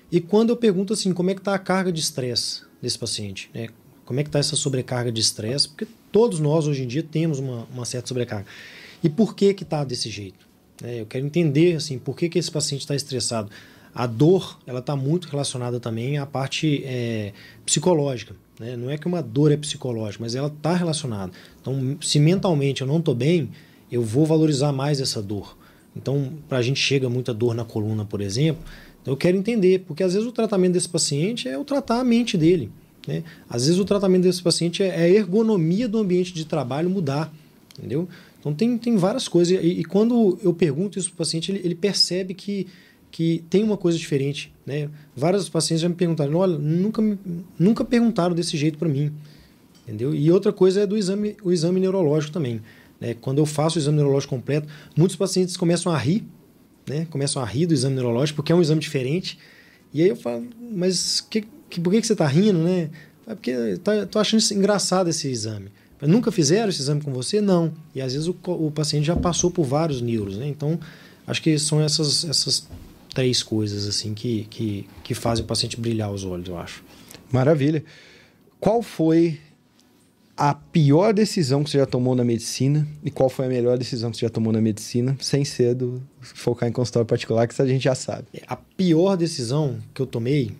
E quando eu pergunto assim, como é que está a carga de estresse desse paciente? Né? Como é que está essa sobrecarga de estresse? Porque todos nós hoje em dia temos uma, uma certa sobrecarga. E por que que está desse jeito? É, eu quero entender assim, por que, que esse paciente está estressado. A dor ela está muito relacionada também à parte é, psicológica. Né? Não é que uma dor é psicológica, mas ela está relacionada. Então, se mentalmente eu não estou bem, eu vou valorizar mais essa dor. Então, para a gente chega muita dor na coluna, por exemplo, então eu quero entender, porque às vezes o tratamento desse paciente é o tratar a mente dele. Né? Às vezes o tratamento desse paciente é, é a ergonomia do ambiente de trabalho mudar. Entendeu? Então tem, tem várias coisas. E, e quando eu pergunto isso para o paciente, ele, ele, percebe que, que tem uma coisa diferente. Né? Vários pacientes já me perguntaram: olha, nunca, nunca perguntaram desse jeito para mim. Entendeu? E outra coisa é do exame, o exame neurológico também. Né? Quando eu faço o exame neurológico completo, muitos pacientes começam a rir, né? começam a rir do exame neurológico, porque é um exame diferente. E aí eu falo, mas que, que, por que, que você está rindo, né? É porque tá, achando engraçado esse exame. Nunca fizeram esse exame com você? Não. E às vezes o, o paciente já passou por vários neuros, né? Então, acho que são essas, essas três coisas assim que, que, que fazem o paciente brilhar os olhos, eu acho. Maravilha. Qual foi a pior decisão que você já tomou na medicina e qual foi a melhor decisão que você já tomou na medicina, sem cedo focar em consultório particular, que isso a gente já sabe. É, a pior decisão que eu tomei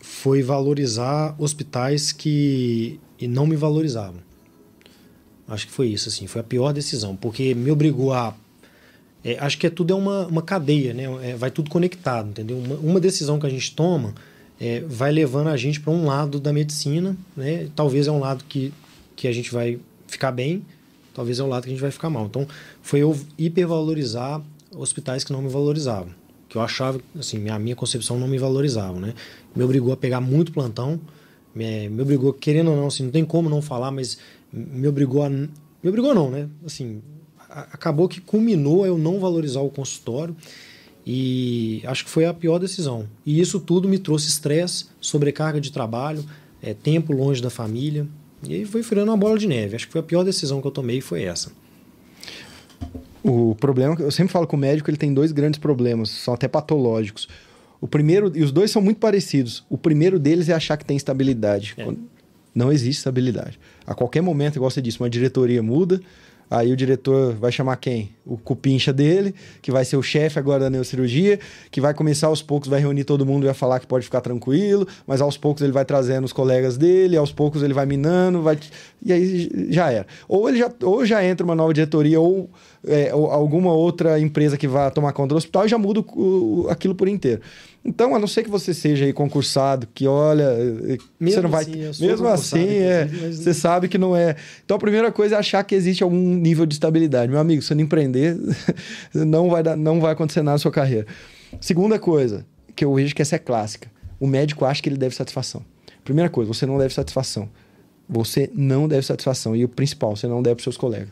foi valorizar hospitais que não me valorizavam. Acho que foi isso, assim, foi a pior decisão, porque me obrigou a. É, acho que é tudo é uma, uma cadeia, né? É, vai tudo conectado, entendeu? Uma, uma, decisão que a gente toma é, vai levando a gente para um lado da medicina, né? Talvez é um lado que, que a gente vai ficar bem, talvez é um lado que a gente vai ficar mal. Então, foi eu hipervalorizar hospitais que não me valorizavam, que eu achava, assim, a minha concepção não me valorizava, né? Me obrigou a pegar muito plantão, me, me obrigou, querendo ou não, assim, não tem como não falar, mas me obrigou a. Me obrigou, não, né? Assim, acabou que culminou eu não valorizar o consultório e acho que foi a pior decisão. E isso tudo me trouxe estresse, sobrecarga de trabalho, é, tempo longe da família. E aí foi virando uma bola de neve. Acho que foi a pior decisão que eu tomei foi essa. O problema, eu sempre falo com o médico, ele tem dois grandes problemas, são até patológicos. O primeiro, e os dois são muito parecidos. O primeiro deles é achar que tem estabilidade. É. Não existe estabilidade. A qualquer momento, igual você disse, uma diretoria muda, aí o diretor vai chamar quem? O cupincha dele, que vai ser o chefe agora da neurocirurgia, que vai começar aos poucos, vai reunir todo mundo e vai falar que pode ficar tranquilo, mas aos poucos ele vai trazendo os colegas dele, aos poucos ele vai minando, vai... e aí já era. Ou, ele já, ou já entra uma nova diretoria, ou, é, ou alguma outra empresa que vai tomar conta do hospital e já muda o, o, aquilo por inteiro. Então, a não ser que você seja aí concursado, que olha, eh, mesmo você não vai. Assim, mesmo assim, é, mas... você sabe que não é. Então, a primeira coisa é achar que existe algum nível de estabilidade. Meu amigo, se você não empreender, não vai, dar, não vai acontecer nada na sua carreira. Segunda coisa, que eu vejo que essa é clássica: o médico acha que ele deve satisfação. Primeira coisa, você não deve satisfação. Você não deve satisfação. E o principal, você não deve para seus colegas.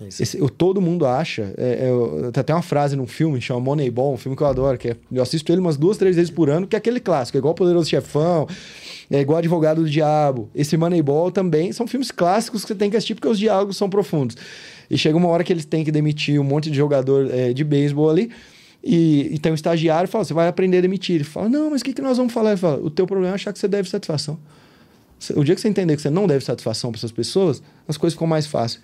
Esse, eu, todo mundo acha. É, é, tem até uma frase num filme, chama Moneyball, um filme que eu adoro, que é, eu assisto ele umas duas, três vezes por ano, que é aquele clássico, é igual Poderoso Chefão, é igual Advogado do Diabo. Esse Moneyball também são filmes clássicos que você tem que assistir porque os diálogos são profundos. E chega uma hora que eles têm que demitir um monte de jogador é, de beisebol ali. E, e, tem um estagiário e fala: Você vai aprender a demitir. Ele fala: Não, mas o que, que nós vamos falar? Ele fala: O teu problema é achar que você deve satisfação. O dia que você entender que você não deve satisfação para essas pessoas, as coisas ficam mais fáceis.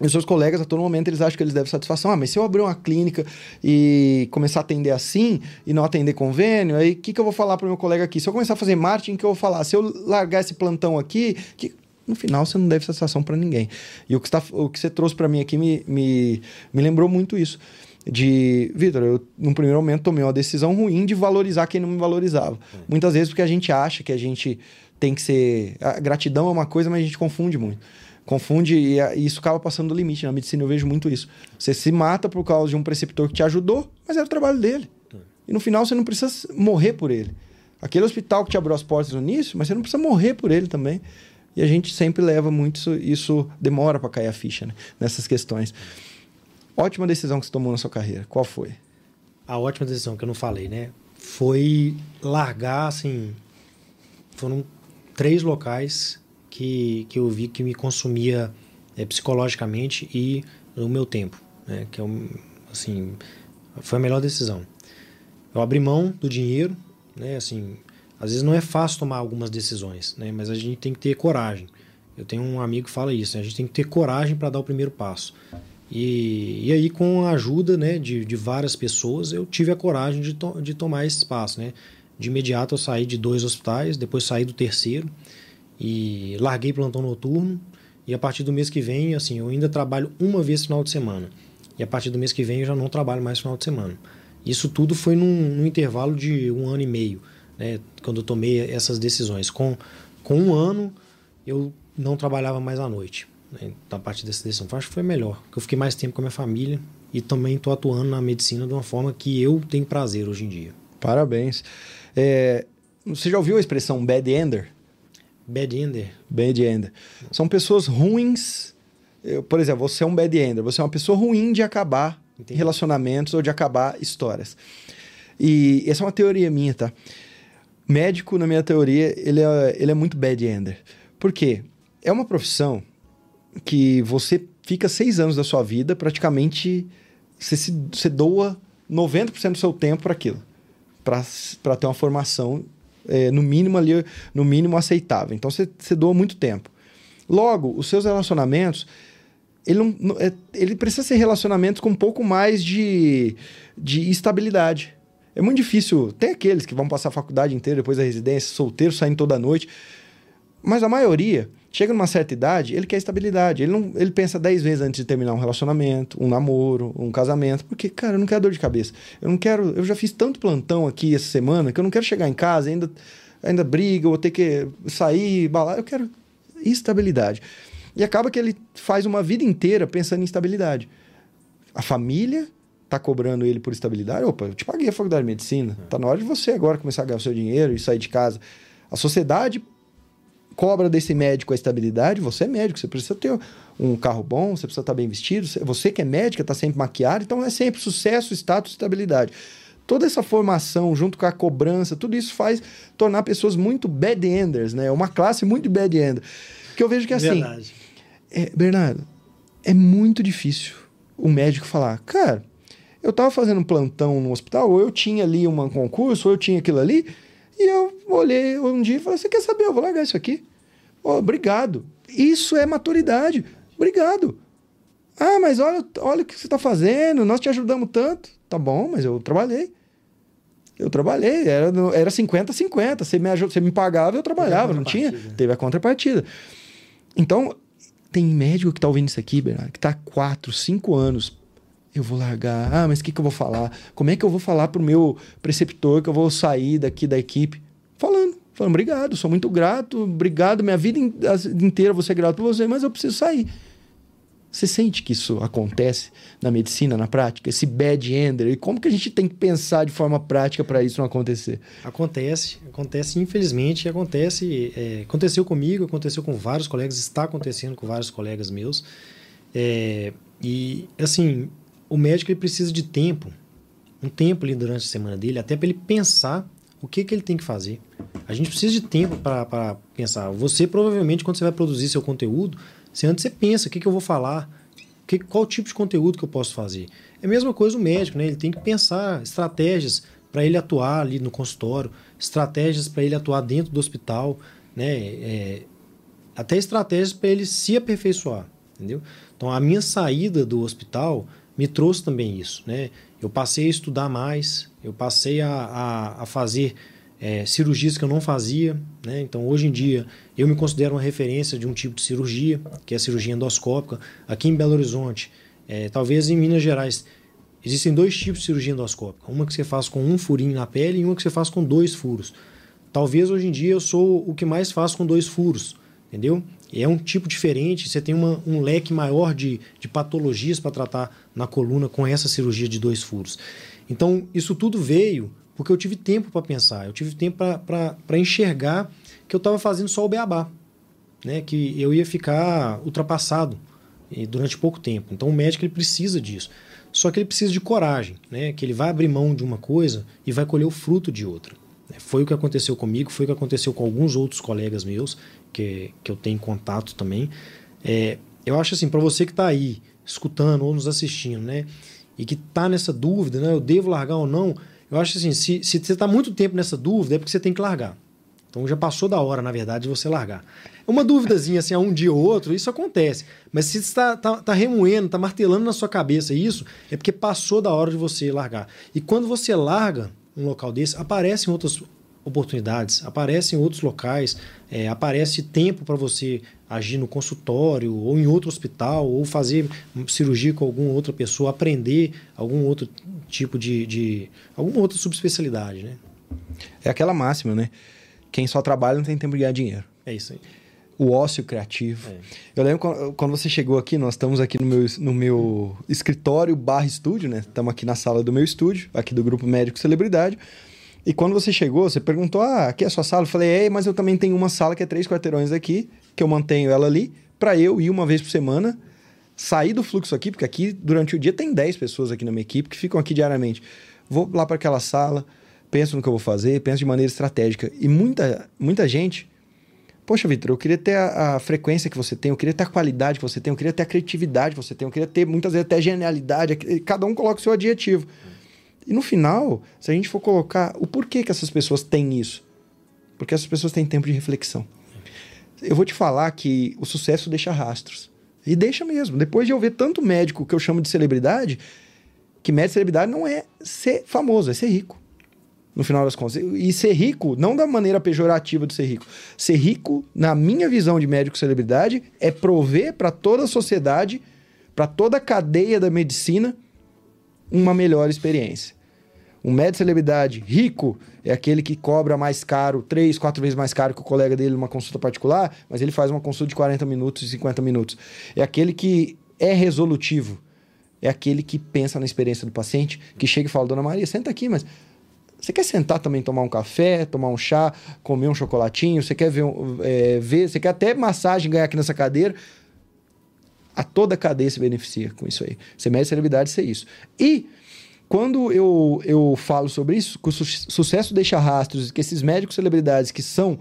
E os seus colegas, a todo momento, eles acham que eles devem satisfação. Ah, mas se eu abrir uma clínica e começar a atender assim e não atender convênio, aí o que, que eu vou falar para o meu colega aqui? Se eu começar a fazer marketing, o que eu vou falar? Se eu largar esse plantão aqui, que no final você não deve satisfação para ninguém. E o que, está, o que você trouxe para mim aqui me, me, me lembrou muito isso. De, Vitor, eu num primeiro momento tomei uma decisão ruim de valorizar quem não me valorizava. É. Muitas vezes porque a gente acha que a gente tem que ser. A gratidão é uma coisa, mas a gente confunde muito confunde e, e, isso acaba passando do limite. Na medicina eu vejo muito isso. Você se mata por causa de um preceptor que te ajudou, mas era o trabalho dele. E no final você não precisa morrer por ele. Aquele hospital que te abriu as portas no início, mas você não precisa morrer por ele também. E a gente sempre leva muito isso, isso demora para cair a ficha né? nessas questões. Ótima decisão que você tomou na sua carreira. Qual foi? A ótima decisão que eu não falei, né? Foi largar, assim. Foram três locais que, que eu vi que me consumia é, psicologicamente e o meu tempo, né? Que é assim, foi a melhor decisão. Eu abri mão do dinheiro, né? Assim, às vezes não é fácil tomar algumas decisões, né? Mas a gente tem que ter coragem. Eu tenho um amigo que fala isso, né? a gente tem que ter coragem para dar o primeiro passo. E, e aí, com a ajuda né, de, de várias pessoas, eu tive a coragem de, to de tomar esse passo. Né? De imediato, eu saí de dois hospitais, depois saí do terceiro e larguei plantão noturno. E a partir do mês que vem, assim, eu ainda trabalho uma vez no final de semana. E a partir do mês que vem, eu já não trabalho mais no final de semana. Isso tudo foi num, num intervalo de um ano e meio, né, quando eu tomei essas decisões. Com, com um ano, eu não trabalhava mais à noite. Né, a partir dessa decisão. Acho que foi melhor, porque eu fiquei mais tempo com a minha família e também estou atuando na medicina de uma forma que eu tenho prazer hoje em dia. Parabéns. É, você já ouviu a expressão bad ender? Bad ender? Bad ender. São pessoas ruins. Eu, por exemplo, você é um bad ender. Você é uma pessoa ruim de acabar Entendi. relacionamentos ou de acabar histórias. E essa é uma teoria minha, tá? Médico, na minha teoria, ele é, ele é muito bad ender. Por quê? É uma profissão que você fica seis anos da sua vida, praticamente você, se, você doa 90% do seu tempo para aquilo, para ter uma formação é, no mínimo ali, no mínimo aceitável. Então você, você doa muito tempo. Logo, os seus relacionamentos, ele, não, é, ele precisa ser relacionamentos com um pouco mais de, de estabilidade. É muito difícil. Tem aqueles que vão passar a faculdade inteira depois da residência, solteiro, saindo toda noite. Mas a maioria chega numa certa idade, ele quer estabilidade. Ele, não, ele pensa dez vezes antes de terminar um relacionamento, um namoro, um casamento. Porque, cara, eu não quero dor de cabeça. Eu não quero. Eu já fiz tanto plantão aqui essa semana que eu não quero chegar em casa ainda, ainda briga, ou ter que sair, balar. Eu quero estabilidade. E acaba que ele faz uma vida inteira pensando em estabilidade. A família tá cobrando ele por estabilidade. Opa, eu te paguei a faculdade de medicina. Tá na hora de você agora começar a ganhar o seu dinheiro e sair de casa. A sociedade cobra desse médico a estabilidade, você é médico, você precisa ter um carro bom, você precisa estar bem vestido, você que é médica está sempre maquiado, então é sempre sucesso, status, estabilidade. Toda essa formação, junto com a cobrança, tudo isso faz tornar pessoas muito bad-enders, né? Uma classe muito bad-ender. Que eu vejo que é assim... Verdade. É, Bernardo, é muito difícil o médico falar, cara, eu estava fazendo um plantão no hospital, ou eu tinha ali um concurso, ou eu tinha aquilo ali, e eu olhei um dia e falei: Você quer saber? Eu vou largar isso aqui. Oh, obrigado. Isso é maturidade. Obrigado. Ah, mas olha, olha o que você está fazendo, nós te ajudamos tanto. Tá bom, mas eu trabalhei. Eu trabalhei, era, era 50-50. Você me, ajud, você me pagava, eu trabalhava, não tinha. Teve a contrapartida. Então, tem médico que está ouvindo isso aqui, Bernardo, que está há 4, 5 anos eu vou largar. Ah, mas o que, que eu vou falar? Como é que eu vou falar pro meu preceptor que eu vou sair daqui da equipe? Falando, falando, obrigado, sou muito grato, obrigado, minha vida inteira vou ser grato por você, mas eu preciso sair. Você sente que isso acontece na medicina, na prática? Esse bad ender? E como que a gente tem que pensar de forma prática para isso não acontecer? Acontece, acontece, infelizmente, acontece. É, aconteceu comigo, aconteceu com vários colegas, está acontecendo com vários colegas meus. É, e, assim, o médico ele precisa de tempo, um tempo ali durante a semana dele, até para ele pensar o que, que ele tem que fazer. A gente precisa de tempo para pensar. Você provavelmente, quando você vai produzir seu conteúdo, você antes você pensa o que, que eu vou falar, que, qual tipo de conteúdo que eu posso fazer. É a mesma coisa o médico, né? Ele tem que pensar estratégias para ele atuar ali no consultório, estratégias para ele atuar dentro do hospital, né? É, até estratégias para ele se aperfeiçoar, entendeu? Então a minha saída do hospital me trouxe também isso. Né? Eu passei a estudar mais, eu passei a, a, a fazer é, cirurgias que eu não fazia. Né? Então, hoje em dia, eu me considero uma referência de um tipo de cirurgia, que é a cirurgia endoscópica. Aqui em Belo Horizonte, é, talvez em Minas Gerais, existem dois tipos de cirurgia endoscópica. Uma que você faz com um furinho na pele e uma que você faz com dois furos. Talvez hoje em dia eu sou o que mais faz com dois furos, entendeu? é um tipo diferente, você tem uma, um leque maior de, de patologias para tratar na coluna com essa cirurgia de dois furos. Então, isso tudo veio porque eu tive tempo para pensar, eu tive tempo para enxergar que eu estava fazendo só o beabá, né? que eu ia ficar ultrapassado. durante pouco tempo. Então o médico ele precisa disso. Só que ele precisa de coragem, né? que ele vai abrir mão de uma coisa e vai colher o fruto de outra. Foi o que aconteceu comigo, foi o que aconteceu com alguns outros colegas meus, que, que eu tenho contato também. É, eu acho assim, para você que está aí escutando ou nos assistindo, né? E que está nessa dúvida, né? Eu devo largar ou não? Eu acho assim, se, se você está muito tempo nessa dúvida, é porque você tem que largar. Então já passou da hora, na verdade, de você largar. É uma duvidazinha assim, a um dia ou outro, isso acontece. Mas se está tá, tá remoendo, está martelando na sua cabeça isso, é porque passou da hora de você largar. E quando você larga um local desse, aparecem outras oportunidades, aparecem outros locais, é, aparece tempo para você agir no consultório ou em outro hospital ou fazer cirurgia com alguma outra pessoa, aprender algum outro tipo de, de alguma outra subespecialidade, né? É aquela máxima, né? Quem só trabalha não tem tempo de ganhar dinheiro. É isso aí. O ócio criativo. É. Eu lembro quando você chegou aqui, nós estamos aqui no meu, no meu escritório barra estúdio, né? Estamos aqui na sala do meu estúdio, aqui do Grupo Médico Celebridade. E quando você chegou, você perguntou: ah, aqui é a sua sala? Eu falei: é, mas eu também tenho uma sala que é três quarteirões aqui, que eu mantenho ela ali, para eu ir uma vez por semana, sair do fluxo aqui, porque aqui durante o dia tem 10 pessoas aqui na minha equipe que ficam aqui diariamente. Vou lá para aquela sala, penso no que eu vou fazer, penso de maneira estratégica. E muita, muita gente. Poxa, Vitor, eu queria ter a, a, frequência que você tem, eu queria ter a qualidade que você tem, eu queria ter a criatividade que você tem, eu queria ter muitas vezes até genialidade. Cada um coloca o seu adjetivo. E no final, se a gente for colocar o porquê que essas pessoas têm isso, porque essas pessoas têm tempo de reflexão. Eu vou te falar que o sucesso deixa rastros. E deixa mesmo. Depois de eu ver tanto médico que eu chamo de celebridade, que médico celebridade não é ser famoso, é ser rico no final das contas. E ser rico, não da maneira pejorativa de ser rico. Ser rico, na minha visão de médico celebridade, é prover para toda a sociedade, para toda a cadeia da medicina, uma melhor experiência. Um médico celebridade rico é aquele que cobra mais caro, três, quatro vezes mais caro que o colega dele numa consulta particular, mas ele faz uma consulta de 40 minutos e 50 minutos. É aquele que é resolutivo. É aquele que pensa na experiência do paciente, que chega e fala, Dona Maria, senta aqui, mas você quer sentar também, tomar um café, tomar um chá, comer um chocolatinho? Você quer ver, é, ver você quer até massagem ganhar aqui nessa cadeira? A toda a cadeia se beneficia com isso aí. Ser médico celebridade ser isso. E quando eu, eu falo sobre isso, que o su sucesso deixa rastros, que esses médicos celebridades que são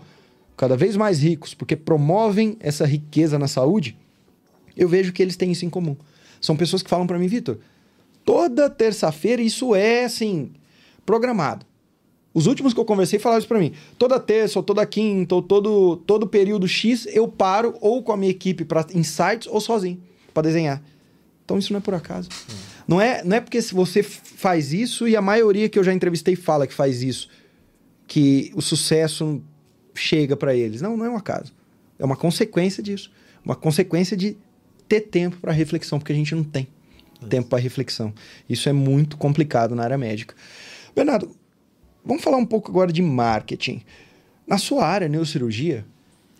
cada vez mais ricos, porque promovem essa riqueza na saúde, eu vejo que eles têm isso em comum. São pessoas que falam para mim, Vitor, toda terça-feira isso é assim, programado. Os últimos que eu conversei falaram isso para mim. Toda terça, ou toda quinta, ou todo, todo período X, eu paro ou com a minha equipe para insights ou sozinho para desenhar. Então isso não é por acaso. Hum. Não, é, não é porque se você faz isso e a maioria que eu já entrevistei fala que faz isso, que o sucesso chega para eles. Não, não é um acaso. É uma consequência disso. Uma consequência de ter tempo para reflexão, porque a gente não tem é. tempo para reflexão. Isso é muito complicado na área médica. Bernardo, Vamos falar um pouco agora de marketing. Na sua área, neurocirurgia,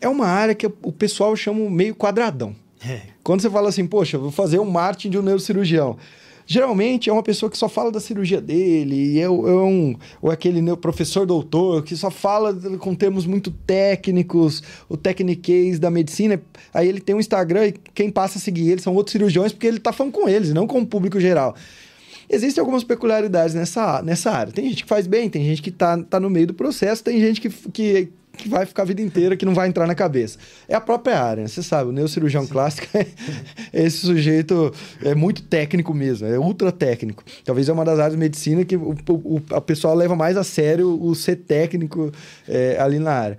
é uma área que o pessoal chama meio quadradão. É. Quando você fala assim, poxa, vou fazer um marketing de um neurocirurgião. Geralmente é uma pessoa que só fala da cirurgia dele, é, é um, ou é aquele professor doutor que só fala com termos muito técnicos, o techniquez da medicina. Aí ele tem um Instagram e quem passa a seguir ele são outros cirurgiões porque ele está falando com eles, não com o público geral. Existem algumas peculiaridades nessa, nessa área. Tem gente que faz bem, tem gente que está tá no meio do processo, tem gente que, que, que vai ficar a vida inteira, que não vai entrar na cabeça. É a própria área, você sabe, o neurocirurgião Sim. clássico é esse sujeito é muito técnico mesmo, é ultra técnico. Talvez é uma das áreas de medicina que o, o, a pessoa leva mais a sério o ser técnico é, ali na área.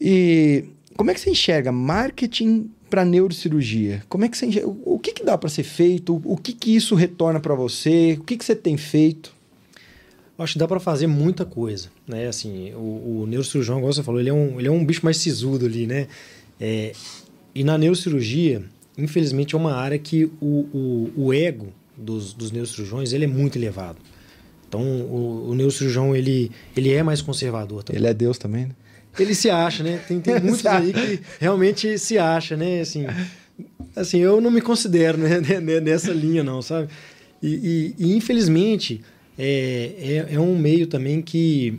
E como é que você enxerga marketing para neurocirurgia? Como é que você o que, que dá para ser feito? O que, que isso retorna para você? O que, que você tem feito? Acho que dá para fazer muita coisa, né? Assim, o, o neurocirurgião, igual você falou, ele é um, ele é um bicho mais sisudo ali, né? É, e na neurocirurgia, infelizmente, é uma área que o, o, o ego dos, dos neurocirurgiões ele é muito elevado. Então, o, o neurocirurgião ele, ele é mais conservador também. Ele é Deus também, né? ele se acha, né? Tem, tem muitos aí que realmente se acha, né? Assim, assim eu não me considero né, nessa linha, não, sabe? E, e, e infelizmente, é, é, é, um meio também que,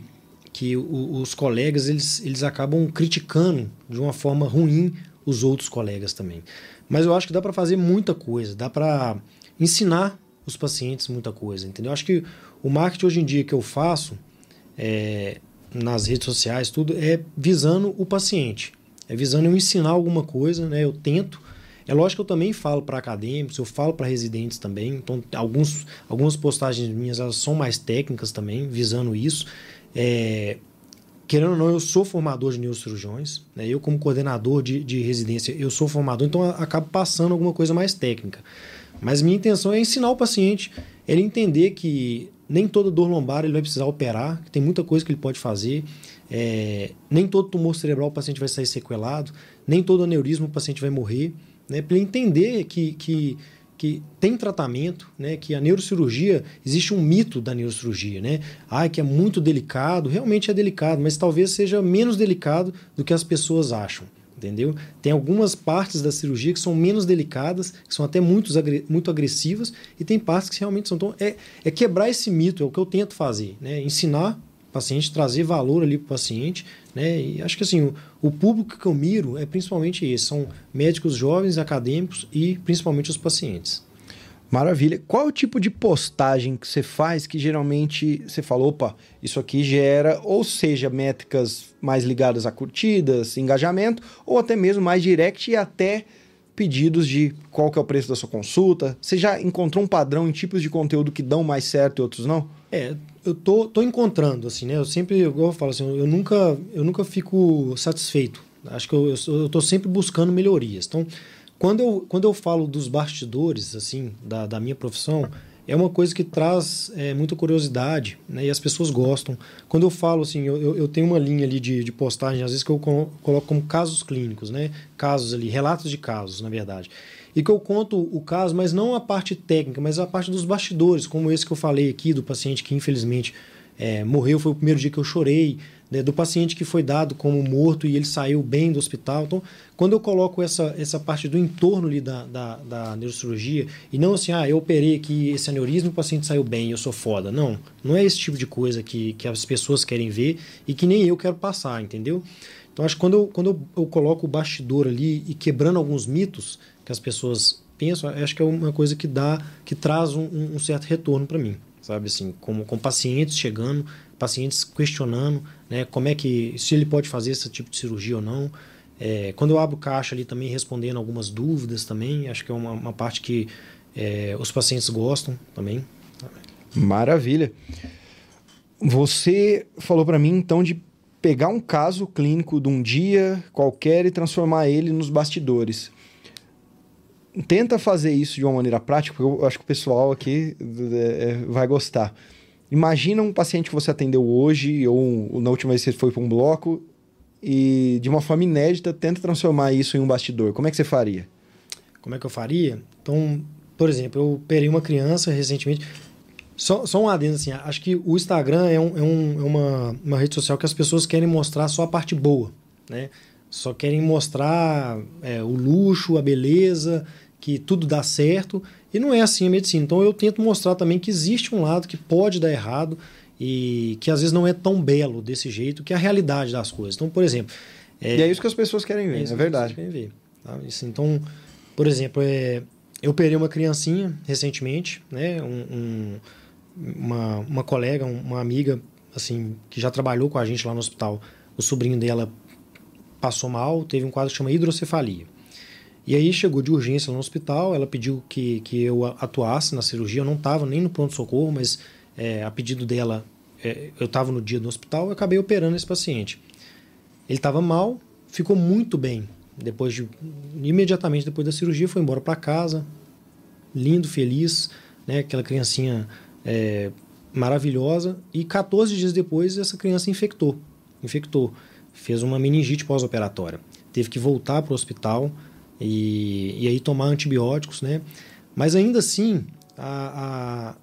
que os colegas eles, eles acabam criticando de uma forma ruim os outros colegas também. Mas eu acho que dá para fazer muita coisa, dá para ensinar os pacientes muita coisa, entendeu? Eu acho que o marketing hoje em dia que eu faço é, nas redes sociais, tudo, é visando o paciente, é visando eu ensinar alguma coisa, né? Eu tento. É lógico que eu também falo para acadêmicos, eu falo para residentes também. Então, alguns, algumas postagens minhas elas são mais técnicas também, visando isso. É, querendo ou não, eu sou formador de neurocirurgiões, né? eu como coordenador de, de residência, eu sou formador, então acabo passando alguma coisa mais técnica. Mas minha intenção é ensinar o paciente, ele entender que nem toda dor lombar ele vai precisar operar, que tem muita coisa que ele pode fazer, é, nem todo tumor cerebral o paciente vai sair sequelado, nem todo aneurisma o paciente vai morrer, né? para entender que, que que tem tratamento, né? Que a neurocirurgia, existe um mito da neurocirurgia, né? Ah, que é muito delicado, realmente é delicado, mas talvez seja menos delicado do que as pessoas acham, entendeu? Tem algumas partes da cirurgia que são menos delicadas, que são até muito, muito agressivas, e tem partes que realmente são. Então, é, é quebrar esse mito, é o que eu tento fazer, né? Ensinar paciente, trazer valor ali para o paciente, né? E acho que assim, o, o, público que eu miro é principalmente esse, são médicos jovens, acadêmicos e principalmente os pacientes. Maravilha. Qual é o tipo de postagem que você faz que geralmente você fala, opa, isso aqui gera, ou seja, métricas mais ligadas a curtidas, engajamento, ou até mesmo mais direct e até pedidos de qual que é o preço da sua consulta? Você já encontrou um padrão em tipos de conteúdo que dão mais certo e outros não? É, eu tô, tô encontrando, assim, né? Eu sempre, igual eu falo assim, eu nunca, eu nunca fico satisfeito. Acho que eu, eu, eu tô sempre buscando melhorias. Então, quando eu, quando eu falo dos bastidores, assim, da, da minha profissão, é uma coisa que traz é, muita curiosidade, né? E as pessoas gostam. Quando eu falo, assim, eu, eu tenho uma linha ali de, de postagem, às vezes que eu coloco como casos clínicos, né? Casos ali, relatos de casos, na verdade e que eu conto o caso, mas não a parte técnica, mas a parte dos bastidores, como esse que eu falei aqui do paciente que infelizmente é, morreu, foi o primeiro dia que eu chorei, né, do paciente que foi dado como morto e ele saiu bem do hospital. Então, quando eu coloco essa, essa parte do entorno ali da, da, da neurocirurgia, e não assim, ah, eu operei aqui esse aneurisma e o paciente saiu bem, eu sou foda. Não, não é esse tipo de coisa que, que as pessoas querem ver e que nem eu quero passar, entendeu? Então, acho que quando eu, quando eu, eu coloco o bastidor ali e quebrando alguns mitos, que as pessoas pensam, acho que é uma coisa que dá, que traz um, um certo retorno para mim, sabe assim, como com pacientes chegando, pacientes questionando, né, como é que se ele pode fazer esse tipo de cirurgia ou não. É, quando eu abro caixa ali também respondendo algumas dúvidas também, acho que é uma, uma parte que é, os pacientes gostam também. Maravilha. Você falou para mim então de pegar um caso clínico de um dia qualquer e transformar ele nos bastidores tenta fazer isso de uma maneira prática, porque eu acho que o pessoal aqui é, vai gostar. Imagina um paciente que você atendeu hoje, ou na última vez que você foi para um bloco, e de uma forma inédita, tenta transformar isso em um bastidor. Como é que você faria? Como é que eu faria? Então, por exemplo, eu operei uma criança recentemente. Só, só um adendo assim, acho que o Instagram é, um, é, um, é uma, uma rede social que as pessoas querem mostrar só a parte boa, né? Só querem mostrar é, o luxo, a beleza, que tudo dá certo. E não é assim a medicina. Então eu tento mostrar também que existe um lado que pode dar errado e que às vezes não é tão belo desse jeito, que é a realidade das coisas. Então, por exemplo. É, e é isso que as pessoas querem ver, é, é verdade. querem ver. Tá? Isso, então, por exemplo, é, eu operei uma criancinha recentemente, né? Um, um, uma, uma colega, uma amiga, assim, que já trabalhou com a gente lá no hospital. O sobrinho dela passou mal, teve um quadro que chama hidrocefalia. E aí chegou de urgência no hospital, ela pediu que, que eu atuasse na cirurgia, eu não estava nem no pronto-socorro, mas é, a pedido dela, é, eu estava no dia do hospital e acabei operando esse paciente. Ele estava mal, ficou muito bem. Depois de, imediatamente depois da cirurgia, foi embora para casa, lindo, feliz, né? aquela criancinha é, maravilhosa. E 14 dias depois, essa criança infectou. Infectou fez uma meningite pós-operatória. Teve que voltar para o hospital e, e aí tomar antibióticos, né? Mas ainda assim, a,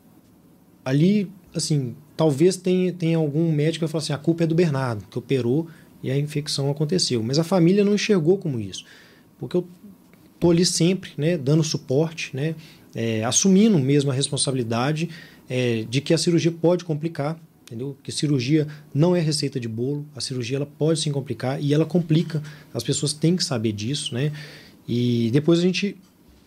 a, ali, assim, talvez tenha, tenha algum médico que falar assim, a culpa é do Bernardo, que operou e a infecção aconteceu. Mas a família não enxergou como isso. Porque eu tô ali sempre, né, dando suporte, né, é, assumindo mesmo a responsabilidade é, de que a cirurgia pode complicar, entendeu? Que cirurgia não é receita de bolo, a cirurgia ela pode se complicar e ela complica. As pessoas têm que saber disso, né? E depois a gente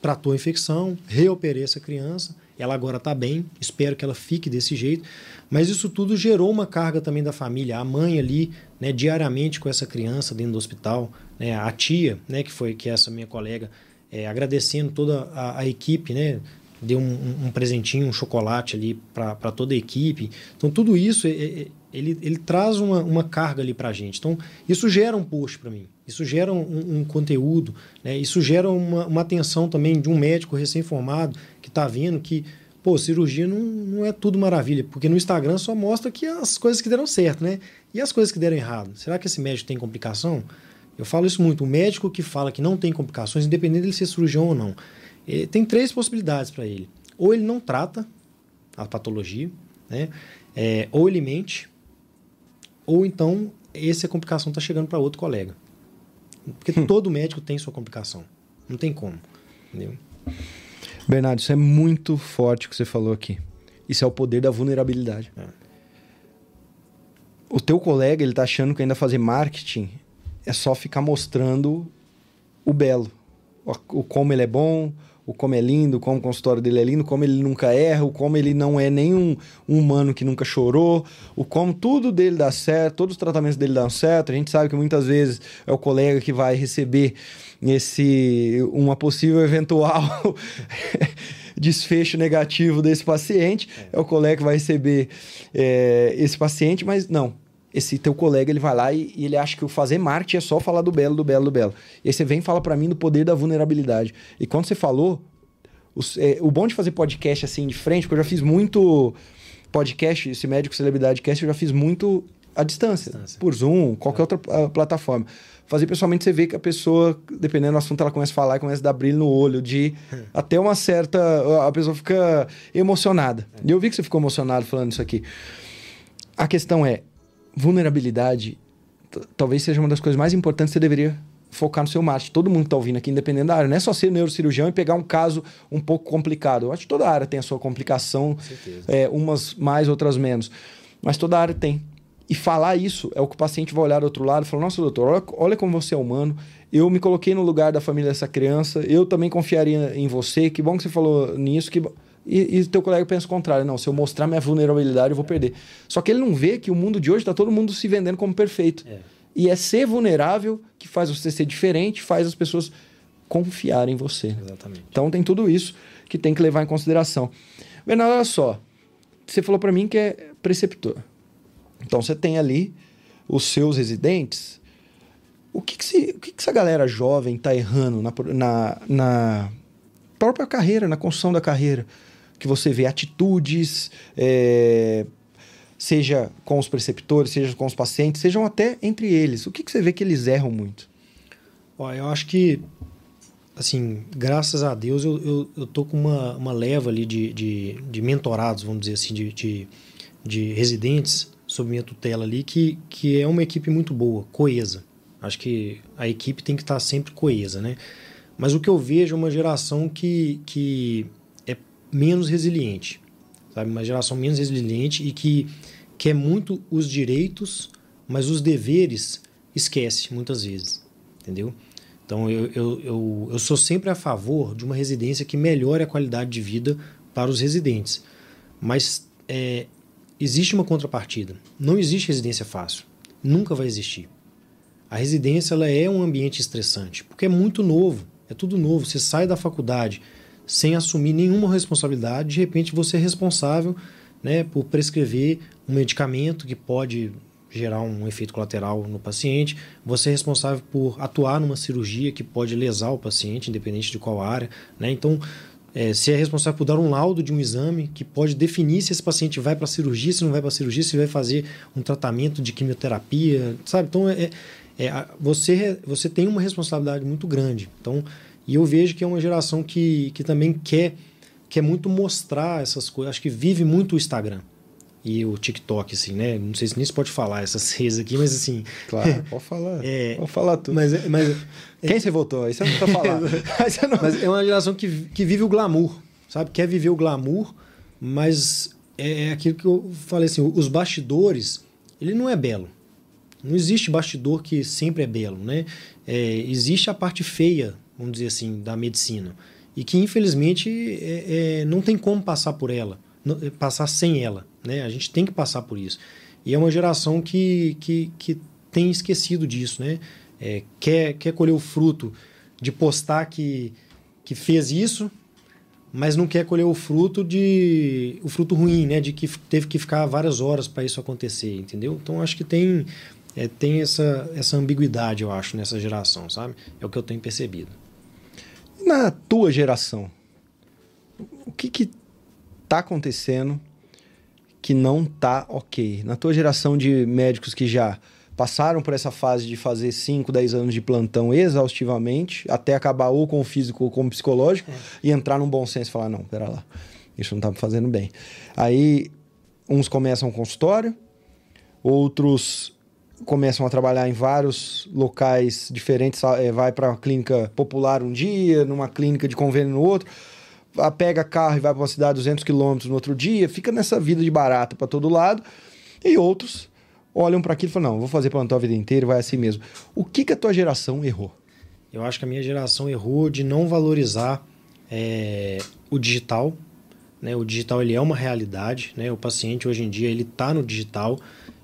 tratou a infecção, reoperei essa criança, ela agora está bem, espero que ela fique desse jeito. Mas isso tudo gerou uma carga também da família, a mãe ali, né, diariamente com essa criança dentro do hospital, né, a tia, né, que foi que é essa minha colega, é, agradecendo toda a, a, equipe, né, deu um, um, presentinho, um chocolate ali para toda a equipe. Então tudo isso é, é, ele, ele traz uma, uma carga ali para a gente. Então isso gera um post para mim. Isso gera um, um conteúdo, né? isso gera uma, uma, atenção também de um médico recém-formado que está vendo que, pô, cirurgia não, não é tudo maravilha, porque no Instagram só mostra que as coisas que deram certo, né? E as coisas que deram errado? Será que esse médico tem complicação? Eu falo isso muito. O médico que fala que não tem complicações, independente de ser cirurgião ou não, tem três possibilidades para ele. Ou ele não trata a patologia, né? É, ou ele mente, ou então essa complicação está chegando para outro colega. Porque hum. todo médico tem sua complicação. Não tem como. Entendeu? Bernardo, isso é muito forte o que você falou aqui. Isso é o poder da vulnerabilidade. É. O teu colega, ele tá achando que ainda fazer marketing é só ficar mostrando o belo. O, o como ele é bom, o como é lindo, como o consultório dele é lindo, como ele nunca erra, o como ele não é nenhum um humano que nunca chorou, o como tudo dele dá certo, todos os tratamentos dele dão certo. A gente sabe que muitas vezes é o colega que vai receber esse uma possível eventual desfecho negativo desse paciente, é, é o colega que vai receber é, esse paciente, mas não, esse teu colega ele vai lá e, e, ele acha que o fazer marketing é só falar do belo, do belo, do belo. E aí você vem e fala para mim do poder da vulnerabilidade. E quando você falou, os, é, o bom de fazer podcast assim de frente, porque eu já fiz muito podcast, esse médico celebridade cast, eu já fiz muito à distância, distância. por Zoom, qualquer é. outra uh, plataforma. Fazer pessoalmente você vê que a pessoa, dependendo do assunto, ela começa a falar e começa a dar brilho no olho, de até uma certa. A pessoa fica emocionada. É. E eu vi que você ficou emocionado falando isso aqui. A questão é, vulnerabilidade talvez seja uma das coisas mais importantes que você deveria focar no seu marketing. Todo mundo está ouvindo aqui, independente da área, não é só ser neurocirurgião e pegar um caso um pouco complicado. Eu acho que toda área tem a sua complicação, é, umas mais, outras menos. Mas toda área tem. E falar isso é o que o paciente vai olhar do outro lado e falar: Nossa, doutor, olha, olha como você é humano. Eu me coloquei no lugar da família dessa criança, eu também confiaria em você. Que bom que você falou nisso. Que e, e teu colega pensa o contrário. Não, se eu mostrar minha vulnerabilidade, eu vou perder. Só que ele não vê que o mundo de hoje está todo mundo se vendendo como perfeito. É. E é ser vulnerável que faz você ser diferente, faz as pessoas confiarem em você. Exatamente. Então tem tudo isso que tem que levar em consideração. Bernardo, olha só. Você falou para mim que é preceptor. Então você tem ali os seus residentes. O que, que, se, o que, que essa galera jovem está errando na, na, na própria carreira, na construção da carreira? Que você vê atitudes, é, seja com os preceptores, seja com os pacientes, sejam até entre eles. O que, que você vê que eles erram muito? Eu acho que, assim, graças a Deus, eu, eu, eu tô com uma, uma leva ali de, de, de mentorados, vamos dizer assim, de, de, de residentes sob minha tutela ali, que, que é uma equipe muito boa, coesa. Acho que a equipe tem que estar sempre coesa, né? Mas o que eu vejo é uma geração que, que menos resiliente, sabe? Uma geração menos resiliente e que quer muito os direitos, mas os deveres esquece muitas vezes, entendeu? Então eu, eu, eu, eu sou sempre a favor de uma residência que melhore a qualidade de vida para os residentes, mas é, existe uma contrapartida. Não existe residência fácil, nunca vai existir. A residência ela é um ambiente estressante, porque é muito novo, é tudo novo. Você sai da faculdade, sem assumir nenhuma responsabilidade. De repente, você é responsável né, por prescrever um medicamento que pode gerar um efeito colateral no paciente. Você é responsável por atuar numa cirurgia que pode lesar o paciente, independente de qual área. Né? Então, é, você é responsável por dar um laudo de um exame que pode definir se esse paciente vai para a cirurgia, se não vai para a cirurgia, se vai fazer um tratamento de quimioterapia, sabe? Então, é, é, você, você tem uma responsabilidade muito grande. Então, e eu vejo que é uma geração que, que também quer, quer muito mostrar essas coisas. Acho que vive muito o Instagram e o TikTok, assim, né? Não sei se nem se pode falar essas redes aqui, mas assim. Claro, pode falar. É, pode falar tudo. Mas, mas, Quem você votou? Aí você não precisa falar. mas é uma geração que, que vive o glamour, sabe? Quer viver o glamour, mas é, é aquilo que eu falei assim: os bastidores, ele não é belo. Não existe bastidor que sempre é belo, né? É, existe a parte feia vamos dizer assim, da medicina. E que, infelizmente, é, é, não tem como passar por ela, não, é, passar sem ela. Né? A gente tem que passar por isso. E é uma geração que, que, que tem esquecido disso, né? É, quer, quer colher o fruto de postar que, que fez isso, mas não quer colher o fruto de o fruto ruim, né? De que teve que ficar várias horas para isso acontecer, entendeu? Então acho que tem é, tem essa essa ambiguidade, eu acho, nessa geração, sabe? É o que eu tenho percebido. Na tua geração, o que que tá acontecendo que não tá ok? Na tua geração de médicos que já passaram por essa fase de fazer 5, 10 anos de plantão exaustivamente, até acabar ou com o físico ou com o psicológico, é. e entrar num bom senso e falar, não, pera lá, isso não tá me fazendo bem. Aí, uns começam um consultório, outros começam a trabalhar em vários locais diferentes, é, vai para uma clínica popular um dia, numa clínica de convênio no outro, pega carro e vai para uma cidade 200 quilômetros no outro dia, fica nessa vida de barata para todo lado, e outros olham para aquilo e falam: não, vou fazer plantão a vida inteira, vai assim mesmo. O que, que a tua geração errou? Eu acho que a minha geração errou de não valorizar é, o digital. Né? O digital ele é uma realidade. Né? O paciente hoje em dia ele está no digital.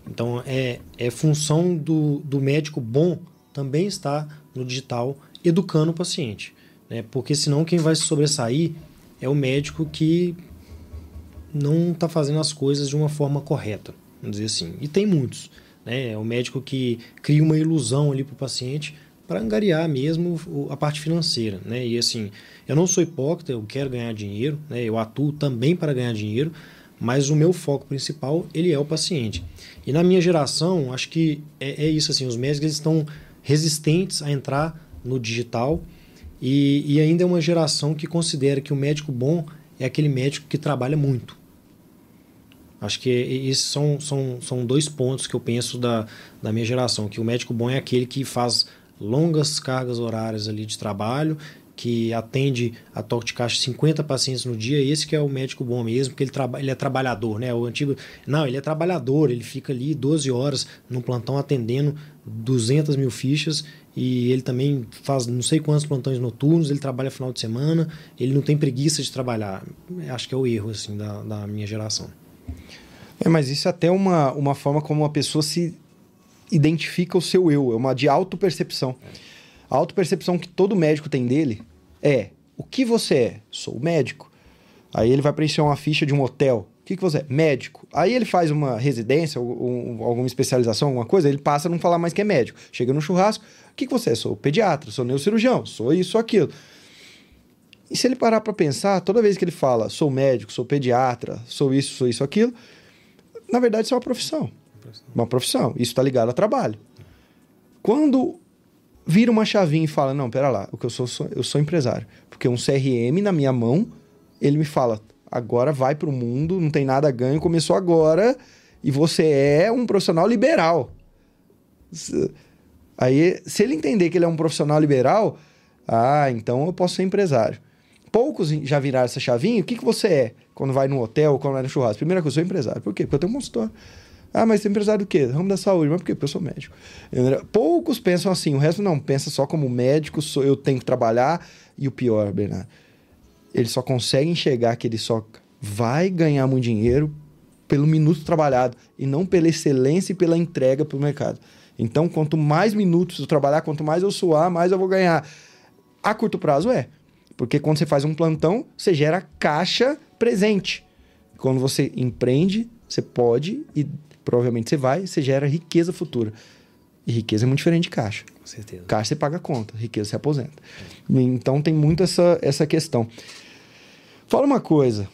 Então é, é função do, do médico bom também estar no digital educando o paciente. Né? Porque senão quem vai se sobressair é o médico que não está fazendo as coisas de uma forma correta vamos dizer assim. E tem muitos. Né? É o médico que cria uma ilusão ali para o paciente para angariar mesmo a parte financeira. Né? E assim, eu não sou hipócrita, eu quero ganhar dinheiro, né? eu atuo também para ganhar dinheiro, mas o meu foco principal ele é o paciente. E na minha geração, acho que é, é isso assim, os médicos estão resistentes a entrar no digital e, e ainda é uma geração que considera que o médico bom é aquele médico que trabalha muito. Acho que esses são, são, são dois pontos que eu penso da, da minha geração, que o médico bom é aquele que faz longas cargas horárias ali de trabalho, que atende a toque de caixa 50 pacientes no dia, esse que é o médico bom mesmo, porque ele, traba, ele é trabalhador, né? O antigo, não, ele é trabalhador, ele fica ali 12 horas no plantão atendendo 200 mil fichas e ele também faz não sei quantos plantões noturnos, ele trabalha final de semana, ele não tem preguiça de trabalhar. Acho que é o erro, assim, da, da minha geração. É, mas isso é até uma, uma forma como uma pessoa se identifica o seu eu, é uma de autopercepção. A autopercepção que todo médico tem dele é: o que você é? Sou médico. Aí ele vai preencher uma ficha de um hotel. O que, que você é? Médico. Aí ele faz uma residência, ou, alguma especialização, alguma coisa, ele passa a não falar mais que é médico. Chega no churrasco, o que, que você é? Sou pediatra, sou neurocirurgião, sou isso, aquilo. E se ele parar para pensar, toda vez que ele fala sou médico, sou pediatra, sou isso, sou isso, aquilo, na verdade, isso é uma profissão. Uma profissão. Isso está ligado a trabalho. Quando vira uma chavinha e fala, não, pera lá, o que eu sou, eu sou empresário. Porque um CRM na minha mão, ele me fala, agora vai para o mundo, não tem nada a ganho, começou agora e você é um profissional liberal. Aí, se ele entender que ele é um profissional liberal, ah, então eu posso ser empresário. Poucos já viraram essa chavinha. O que, que você é quando vai no hotel, quando vai no churrasco? Primeira coisa, eu sou empresário. Por quê? Porque eu tenho um consultório. Ah, mas você é empresário do quê? Ramo da saúde. Mas por quê? Porque eu sou médico. Poucos pensam assim. O resto não. Pensa só como médico, sou, eu tenho que trabalhar. E o pior, Bernardo, ele só consegue enxergar que ele só vai ganhar muito dinheiro pelo minuto trabalhado e não pela excelência e pela entrega para o mercado. Então, quanto mais minutos eu trabalhar, quanto mais eu suar, mais eu vou ganhar. A curto prazo é. Porque quando você faz um plantão, você gera caixa presente. Quando você empreende, você pode e provavelmente você vai, você gera riqueza futura. E riqueza é muito diferente de caixa. Com certeza. Caixa você paga conta, riqueza você aposenta. Então tem muito essa, essa questão. Fala uma coisa.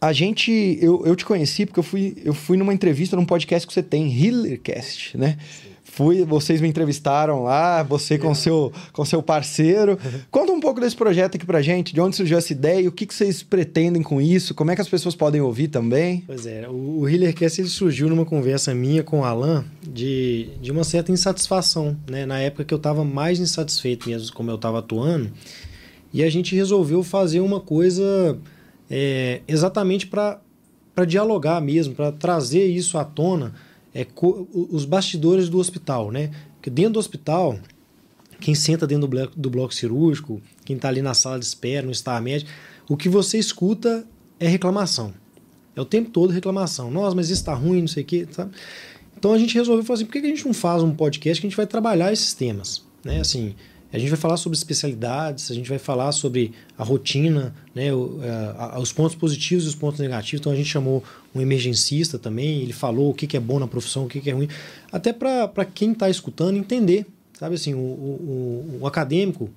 A gente. Eu, eu te conheci porque eu fui, eu fui numa entrevista num podcast que você tem, Healercast, né? Sim. Fui, vocês me entrevistaram lá, você com seu com seu parceiro. Conta um pouco desse projeto aqui pra gente, de onde surgiu essa ideia, o que, que vocês pretendem com isso, como é que as pessoas podem ouvir também? Pois é, o, o Healercast ele surgiu numa conversa minha com o Alan de, de uma certa insatisfação, né? Na época que eu estava mais insatisfeito mesmo como eu estava atuando, e a gente resolveu fazer uma coisa é, exatamente para dialogar mesmo, para trazer isso à tona é, os bastidores do hospital, né? Porque dentro do hospital quem senta dentro do bloco, do bloco cirúrgico, quem está ali na sala de espera, no estar médico, o que você escuta é reclamação. É o tempo todo reclamação. Nossa, mas isso está ruim, não sei o quê, sabe? Então a gente resolveu falar assim, por que a gente não faz um podcast que a gente vai trabalhar esses temas? Né? Assim, a gente vai falar sobre especialidades, a gente vai falar sobre a rotina, né, a, os pontos positivos e os pontos negativos. Então a gente chamou um emergencista também, ele falou o que, é bom na profissão, o que, que é ruim, até para quem está escutando entender. Sabe assim, o, o, o acadêmico,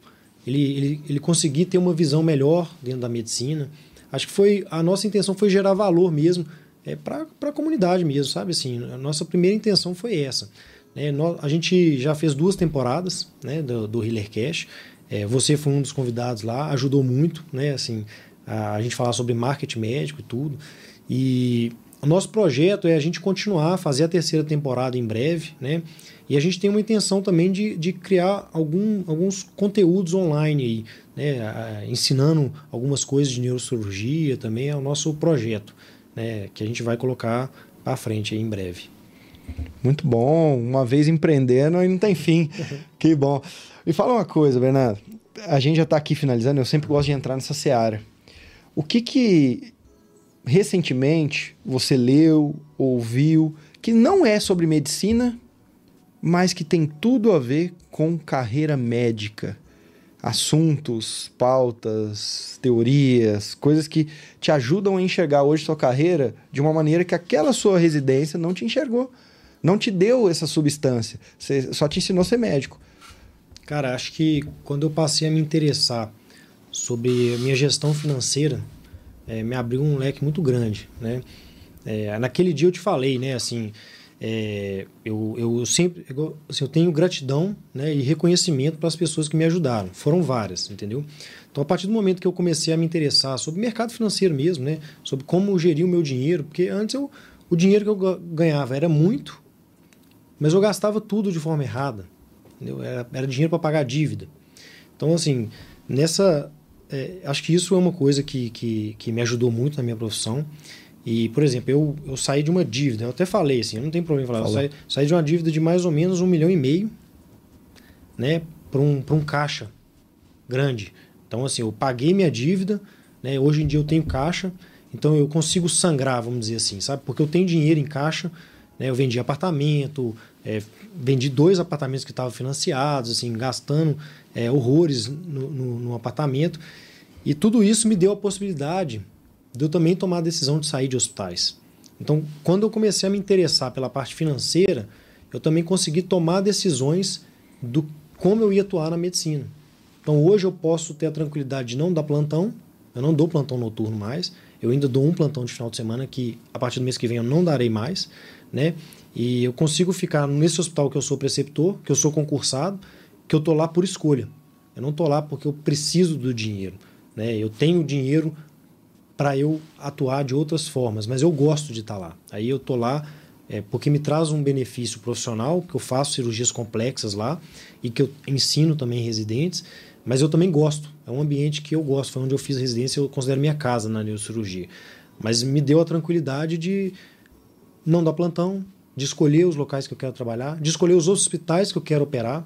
ele, ele, ele conseguir ter uma visão melhor dentro da medicina. Acho que foi a nossa intenção foi gerar valor mesmo é, para a comunidade mesmo, sabe assim. A nossa primeira intenção foi essa. Né? A gente já fez duas temporadas né, do, do Healer Cash. É, você foi um dos convidados lá, ajudou muito, né? Assim, a, a gente falar sobre marketing médico e tudo. E o nosso projeto é a gente continuar, fazer a terceira temporada em breve, né? E a gente tem uma intenção também de, de criar algum, alguns conteúdos online aí, né? ensinando algumas coisas de neurocirurgia também é o nosso projeto, né? Que a gente vai colocar para frente em breve. Muito bom. Uma vez empreendendo e não tem fim. que bom. E fala uma coisa, Bernardo. A gente já está aqui finalizando, eu sempre gosto de entrar nessa seara. O que que recentemente você leu, ouviu, que não é sobre medicina, mas que tem tudo a ver com carreira médica? Assuntos, pautas, teorias, coisas que te ajudam a enxergar hoje sua carreira de uma maneira que aquela sua residência não te enxergou não te deu essa substância, você só te ensinou a ser médico. Cara, acho que quando eu passei a me interessar sobre minha gestão financeira, é, me abriu um leque muito grande, né? É, naquele dia eu te falei, né, assim, é, eu, eu sempre assim, eu tenho gratidão né, e reconhecimento para as pessoas que me ajudaram. Foram várias, entendeu? Então, a partir do momento que eu comecei a me interessar sobre mercado financeiro mesmo, né, sobre como gerir o meu dinheiro, porque antes eu, o dinheiro que eu ganhava era muito, mas eu gastava tudo de forma errada. Entendeu? Era, era dinheiro para pagar dívida. Então, assim, nessa. É, acho que isso é uma coisa que, que, que me ajudou muito na minha profissão. E, por exemplo, eu, eu saí de uma dívida, eu até falei assim, eu não tenho problema em falar, eu saí, saí, de uma dívida de mais ou menos um milhão e meio, né, para um, um caixa grande. Então, assim, eu paguei minha dívida, né, hoje em dia eu tenho caixa, então eu consigo sangrar, vamos dizer assim, sabe? Porque eu tenho dinheiro em caixa, né, eu vendi apartamento, é, vendi dois apartamentos que estavam financiados, assim, gastando é, horrores no, no, no, apartamento. E tudo isso me deu a possibilidade de eu também tomar a decisão de sair de hospitais. Então, quando eu comecei a me interessar pela parte financeira, eu também consegui tomar decisões do como eu ia atuar na medicina. Então, hoje eu posso ter a tranquilidade de não dar plantão, eu não dou plantão noturno mais, eu ainda dou um plantão de final de semana que a partir do mês que vem eu não darei mais, né? E eu consigo ficar nesse hospital que eu sou preceptor, que eu sou concursado, que eu tô lá por escolha. Eu não tô lá porque eu preciso do dinheiro, né? Eu tenho dinheiro para eu atuar de outras formas, mas eu gosto de estar tá lá. Aí eu tô lá é, porque me traz um benefício profissional, que eu faço cirurgias complexas lá e que eu ensino também residentes, mas eu também gosto. É um ambiente que eu gosto, foi onde eu fiz residência, eu considero minha casa na neurocirurgia. Mas me deu a tranquilidade de não dar plantão, de escolher os locais que eu quero trabalhar, de escolher os hospitais que eu quero operar.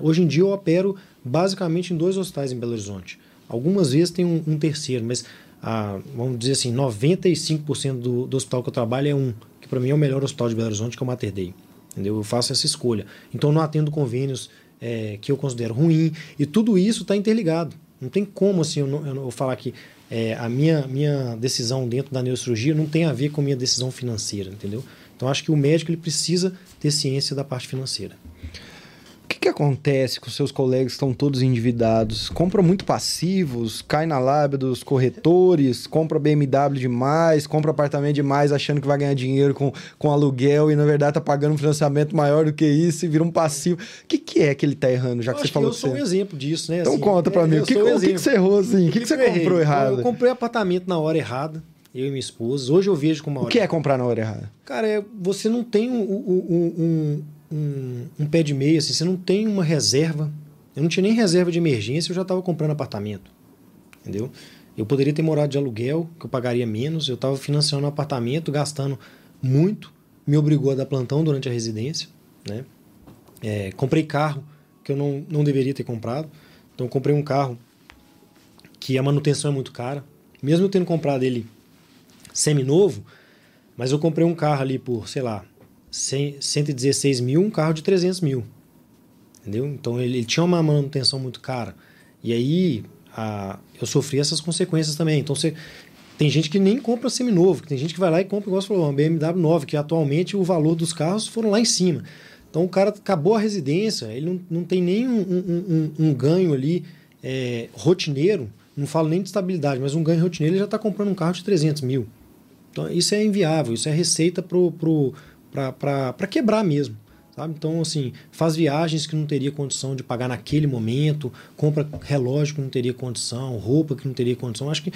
Hoje em dia eu opero basicamente em dois hospitais em Belo Horizonte. Algumas vezes tem um, um terceiro, mas ah, vamos dizer assim, 95% do, do hospital que eu trabalho é um, que para mim é o melhor hospital de Belo Horizonte, que é o Mater Dei. Entendeu? Eu faço essa escolha. Então não atendo convênios é, que eu considero ruim, e tudo isso está interligado. Não tem como assim eu, não, eu, eu falar que é, a minha, minha decisão dentro da neurocirurgia não tem a ver com a minha decisão financeira, entendeu? Então acho que o médico ele precisa ter ciência da parte financeira que, que acontece com seus colegas que estão todos endividados? Compram muito passivos, cai na lábia dos corretores, compra BMW demais, compra apartamento demais achando que vai ganhar dinheiro com, com aluguel e na verdade tá pagando um financiamento maior do que isso e vira um passivo. O que, que é que ele tá errando, já que você falou que eu sou você... um exemplo disso, né? Então assim, conta pra é, mim, o que, o que, que você errou assim? O que, que, você comprou errado? Eu comprei apartamento na hora errada eu e minha esposa. Hoje eu vejo como uma hora. O que é comprar na hora errada? Cara, é, você não tem um, um, um, um, pé de meia, assim, você não tem uma reserva. Eu não tinha nem reserva de emergência, eu já estava comprando apartamento. Entendeu? Eu poderia ter morado de aluguel, que eu pagaria menos, eu estava financiando um apartamento, gastando muito, me obrigou a dar plantão durante a residência. Né? É, comprei carro que eu não, não deveria ter comprado. Então, comprei um carro que a manutenção é muito cara. Mesmo eu tendo comprado ele semi-novo, mas eu comprei um carro ali por, sei lá, 100, 116 mil, um carro de 300 mil. Entendeu? Então, ele, ele tinha uma manutenção muito cara. E aí, a, eu sofri essas consequências também. Então, você, tem gente que nem compra seminovo, tem gente que vai lá e compra, igual você falou, uma BMW 9, que atualmente o valor dos carros foram lá em cima. Então o cara acabou a residência, ele não, não tem nem um, um, um, um ganho ali é, rotineiro, não falo nem de estabilidade, mas um ganho rotineiro, ele já está comprando um carro de 300 mil. Então isso é inviável, isso é receita para quebrar mesmo. Sabe? Então, assim, faz viagens que não teria condição de pagar naquele momento, compra relógio que não teria condição, roupa que não teria condição. Acho que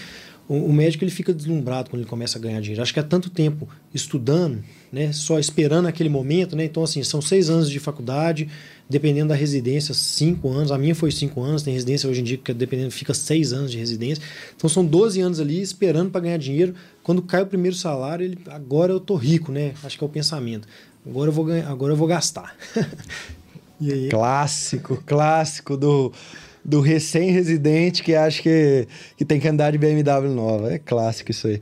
o, médico ele fica deslumbrado quando ele começa a ganhar dinheiro. Acho que há tanto tempo estudando, né, só esperando aquele momento, né? Então, assim, são seis anos de faculdade, dependendo da residência, cinco anos. A minha foi cinco anos, tem residência hoje em dia que dependendo fica seis anos de residência. Então, são 12 anos ali esperando para ganhar dinheiro. Quando cai o primeiro salário, ele, agora eu tô rico, né? Acho que é o pensamento. Agora eu vou ganhar, agora eu vou gastar. Clássico, clássico do do recém-residente que acha que, que tem que andar de BMW nova. É clássico isso aí.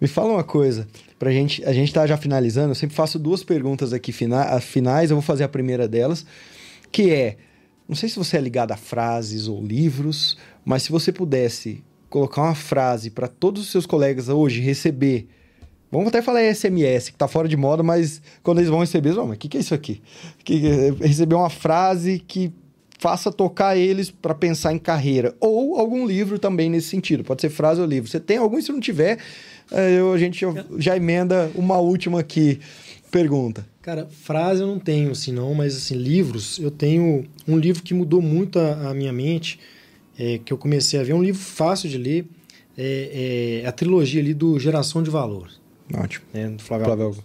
Me fala uma coisa, pra gente, a gente tá já finalizando, eu sempre faço duas perguntas aqui fina, finais, eu vou fazer a primeira delas, que é, não sei se você é ligado a frases ou livros, mas se você pudesse colocar uma frase para todos os seus colegas hoje receber Vamos até falar SMS, que tá fora de moda, mas quando eles vão receber, eles vão, mas o que, que é isso aqui? Que, receber uma frase que faça tocar eles para pensar em carreira. Ou algum livro também nesse sentido. Pode ser frase ou livro. Você tem algum? Se não tiver, eh, eu, a gente já, já emenda uma última aqui. Pergunta. Cara, frase eu não tenho, assim, não, mas assim, livros, eu tenho um livro que mudou muito a, a minha mente, é, que eu comecei a ver, é um livro fácil de ler, é, é a trilogia ali do Geração de Valor. Ótimo. É, do Flávio, Flávio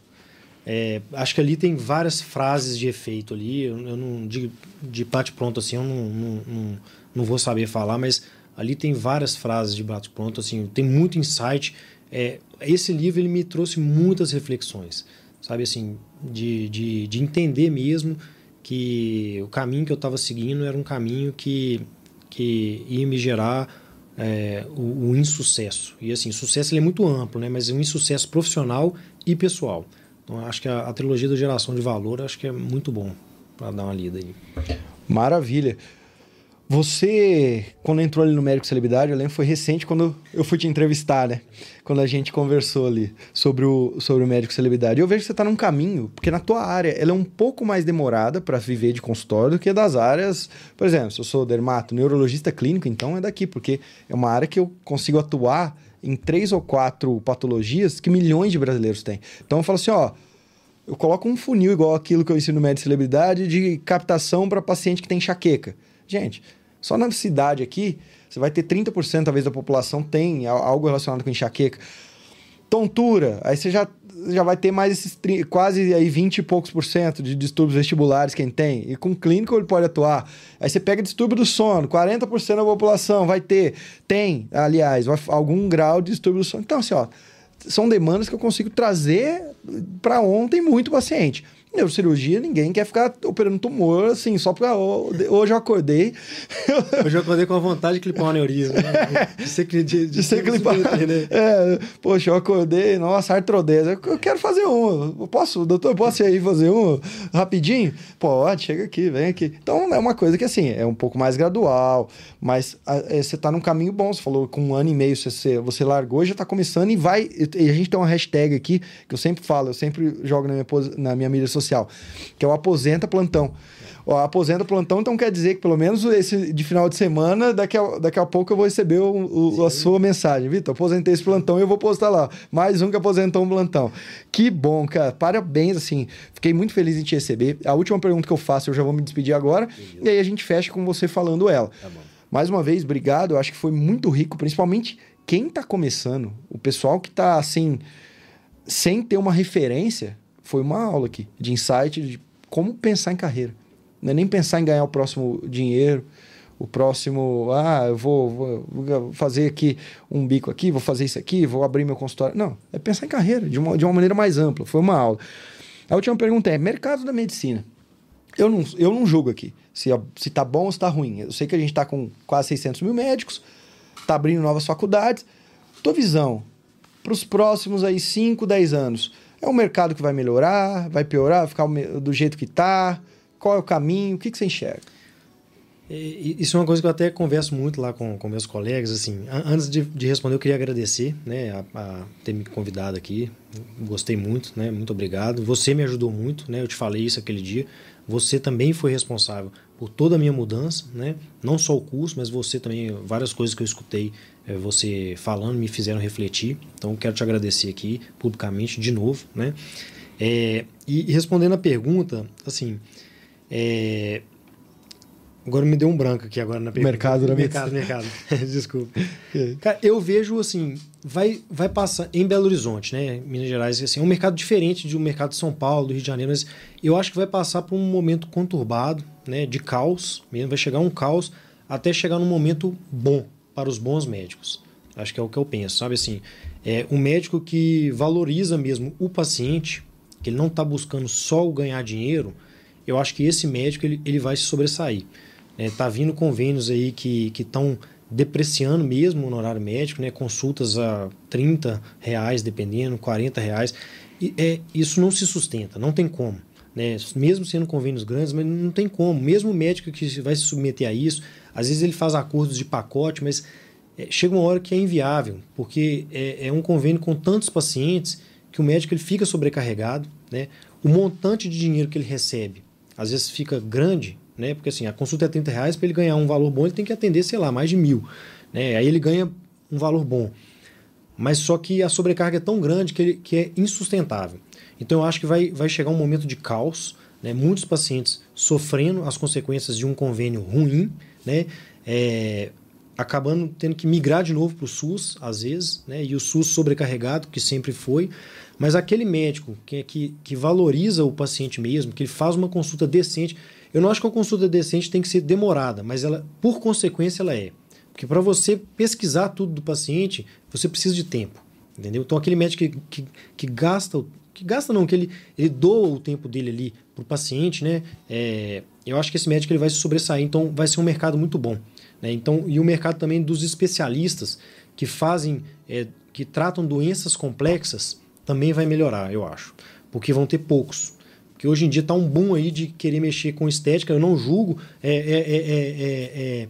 é, acho que ali tem várias frases de efeito ali. Eu, eu não de, de bate pronto assim, eu não, não, não, não, vou saber falar, mas ali tem várias frases de bate pronto assim. Tem muito insight. É, esse livro ele me trouxe muitas reflexões, sabe assim, de, de, de entender mesmo que o caminho que eu estava seguindo era um caminho que que ia me gerar é, o, o, insucesso. E assim, sucesso é muito amplo, né? Mas é um insucesso profissional e pessoal. Então, acho que a, a trilogia da geração de valor acho que é muito bom para dar uma lida aí. Maravilha. Você, quando entrou ali no Médico Celebridade, eu lembro foi recente quando eu fui te entrevistar, né? Quando a gente conversou ali sobre o, sobre o Médico Celebridade. Eu vejo que você está num caminho, porque na tua área ela é um pouco mais demorada para viver de consultório do que das áreas. Por exemplo, se eu sou dermato, neurologista clínico, então é daqui, porque é uma área que eu consigo atuar em três ou quatro patologias que milhões de brasileiros têm. Então eu falo assim, ó, eu coloco um funil igual aquilo que eu ensino no médico celebridade de captação para paciente que tem enxaqueca. Gente, só na cidade aqui, você vai ter 30% talvez da população tem algo relacionado com enxaqueca. Tontura, aí você já, já vai ter mais esses quase aí 20 e poucos por cento de distúrbios vestibulares quem tem. E com clínico ele pode atuar. Aí você pega distúrbio do sono, 40% da população vai ter, tem, aliás, algum grau de distúrbio do sono. Então, assim, ó, são demandas que eu consigo trazer para ontem muito paciente. Neurocirurgia, ninguém quer ficar operando tumor assim, só porque hoje eu acordei. Hoje eu acordei com a vontade de clipar um aneurisma. Né? De ser, de, de, de ser clipar. Né? É, poxa, eu acordei, nossa, artrodese. Eu quero fazer um. Eu posso, doutor, posso ir aí fazer um rapidinho? Pode, chega aqui, vem aqui. Então é uma coisa que assim, é um pouco mais gradual, mas é, você tá num caminho bom. Você falou com um ano e meio você, você largou, já tá começando e vai. E a gente tem uma hashtag aqui que eu sempre falo, eu sempre jogo na minha, na minha mídia social social, que é o aposenta plantão. O aposenta plantão, então quer dizer que pelo menos esse de final de semana, daqui a, daqui a pouco eu vou receber o, o, a sua mensagem. Vitor, aposentei esse plantão e eu vou postar lá. Mais um que aposentou um plantão. Que bom, cara. Parabéns, assim. Fiquei muito feliz em te receber. A última pergunta que eu faço, eu já vou me despedir agora. E aí a gente fecha com você falando ela. Tá Mais uma vez, obrigado. Eu acho que foi muito rico, principalmente quem está começando, o pessoal que está assim, sem ter uma referência, foi uma aula aqui de insight de como pensar em carreira. Não é nem pensar em ganhar o próximo dinheiro, o próximo, ah, eu vou, vou, fazer aqui um bico aqui, vou fazer isso aqui, vou abrir meu consultório. Não, é pensar em carreira de uma, de uma maneira mais ampla. Foi uma aula. A última pergunta é: mercado da medicina. eu não, eu não julgo aqui se, se tá bom ou se tá ruim. Eu sei que a gente tá com quase 600 mil médicos, tá abrindo novas faculdades. Tua visão para os próximos aí 5, 10 anos, é um mercado que vai melhorar, vai piorar, ficar do jeito que tá? Qual é o caminho? O que, que você enxerga? Isso é uma coisa que eu até converso muito lá com, com meus colegas. Assim, antes de, de responder, eu queria agradecer né, a, a, ter me convidado aqui. Gostei muito, né? Muito obrigado. Você me ajudou muito, né? Eu te falei isso aquele dia. Você também foi responsável por toda a minha mudança, né? Não só o curso, mas você também, várias coisas que eu escutei é, você falando me fizeram refletir. Então, quero te agradecer aqui publicamente de novo, né? É, e, e, respondendo a pergunta, assim, é, Agora me deu um branco aqui agora na pergunta. Mercado, né? Mercado, mercado. Desculpa. Cara, eu vejo assim, vai, vai passar em Belo Horizonte, né? Minas Gerais, assim, é um mercado diferente de um mercado de São Paulo, do Rio de Janeiro, mas eu acho que vai passar por um momento conturbado, né? De caos, mesmo vai chegar um caos até chegar num momento bom para os bons médicos. Acho que é o que eu penso, sabe assim, é um médico que valoriza mesmo o paciente, que ele não está buscando só ganhar dinheiro, eu acho que esse médico ele, ele vai se sobressair. É, tá vindo convênios aí que estão depreciando mesmo o honorário médico, né? Consultas a 30 reais, dependendo, 40 reais. E, é, isso não se sustenta, não tem como. Né? Mesmo sendo convênios grandes, mas não tem como. Mesmo o médico que vai se submeter a isso, às vezes ele faz acordos de pacote, mas é, chega uma hora que é inviável, porque é, é, um convênio com tantos pacientes que o médico ele fica sobrecarregado, né? O montante de dinheiro que ele recebe, às vezes fica grande né? Porque assim, a consulta é 30 reais, para ele ganhar um valor bom, ele tem que atender, sei lá, mais de mil. Né? Aí ele ganha um valor bom. Mas só que a sobrecarga é tão grande que, ele, que é insustentável. Então eu acho que vai, vai chegar um momento de caos, né? muitos pacientes sofrendo as consequências de um convênio ruim, né? É, acabando tendo que migrar de novo para o SUS, às vezes, né? e o SUS sobrecarregado, que sempre foi. Mas aquele médico que, que, que valoriza o paciente mesmo, que ele faz uma consulta decente, eu não acho que a consulta decente tem que ser demorada, mas ela, por consequência, ela é. Porque para você pesquisar tudo do paciente, você precisa de tempo. Entendeu? Então, aquele médico que, que, que gasta, que gasta não, que ele, ele doa o tempo dele ali para o paciente, né? É, eu acho que esse médico ele vai se sobressair, então vai ser um mercado muito bom. Né? Então, e o mercado também dos especialistas que fazem, é, que tratam doenças complexas, também vai melhorar, eu acho. Porque vão ter poucos que hoje em dia está um boom aí de querer mexer com estética, eu não julgo, é, é,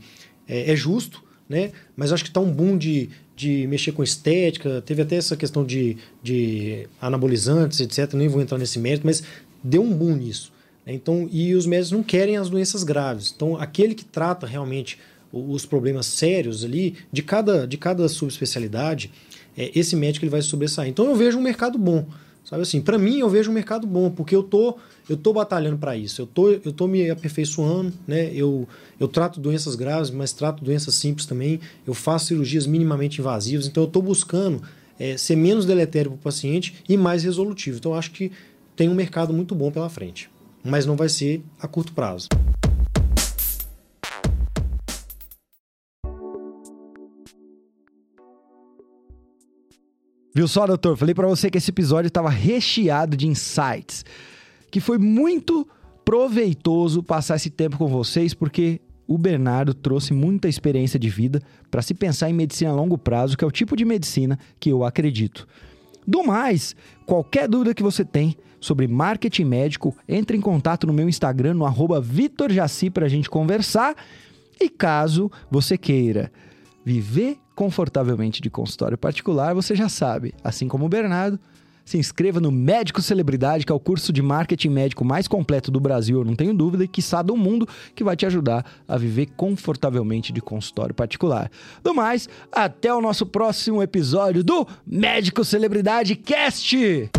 é, é justo, né? mas acho que está um boom de, de mexer com estética, teve até essa questão de, de anabolizantes, etc. Nem vou entrar nesse mérito, mas deu um boom nisso. Então, e os médicos não querem as doenças graves. Então, aquele que trata realmente os problemas sérios ali, de cada, de cada subespecialidade, é, esse médico ele vai sobressair. Então, eu vejo um mercado bom. Sabe assim, para mim eu vejo um mercado bom, porque eu tô eu tô batalhando para isso. Eu tô eu tô me aperfeiçoando, né? Eu eu trato doenças graves, mas trato doenças simples também. Eu faço cirurgias minimamente invasivas, então eu tô buscando é, ser menos deletério para o paciente e mais resolutivo. Então eu acho que tem um mercado muito bom pela frente, mas não vai ser a curto prazo. Viu só, doutor? Falei para você que esse episódio estava recheado de insights, que foi muito proveitoso passar esse tempo com vocês, porque o Bernardo trouxe muita experiência de vida para se pensar em medicina a longo prazo, que é o tipo de medicina que eu acredito. Do mais, qualquer dúvida que você tem sobre marketing médico, entre em contato no meu Instagram, no arroba VitorJaci, para a gente conversar. E caso você queira viver confortavelmente de consultório particular, você já sabe, assim como o Bernardo, se inscreva no Médico Celebridade, que é o curso de marketing médico mais completo do Brasil, eu não tenho dúvida, e que está do mundo, que vai te ajudar a viver confortavelmente de consultório particular. Do mais, até o nosso próximo episódio do Médico Celebridade Cast!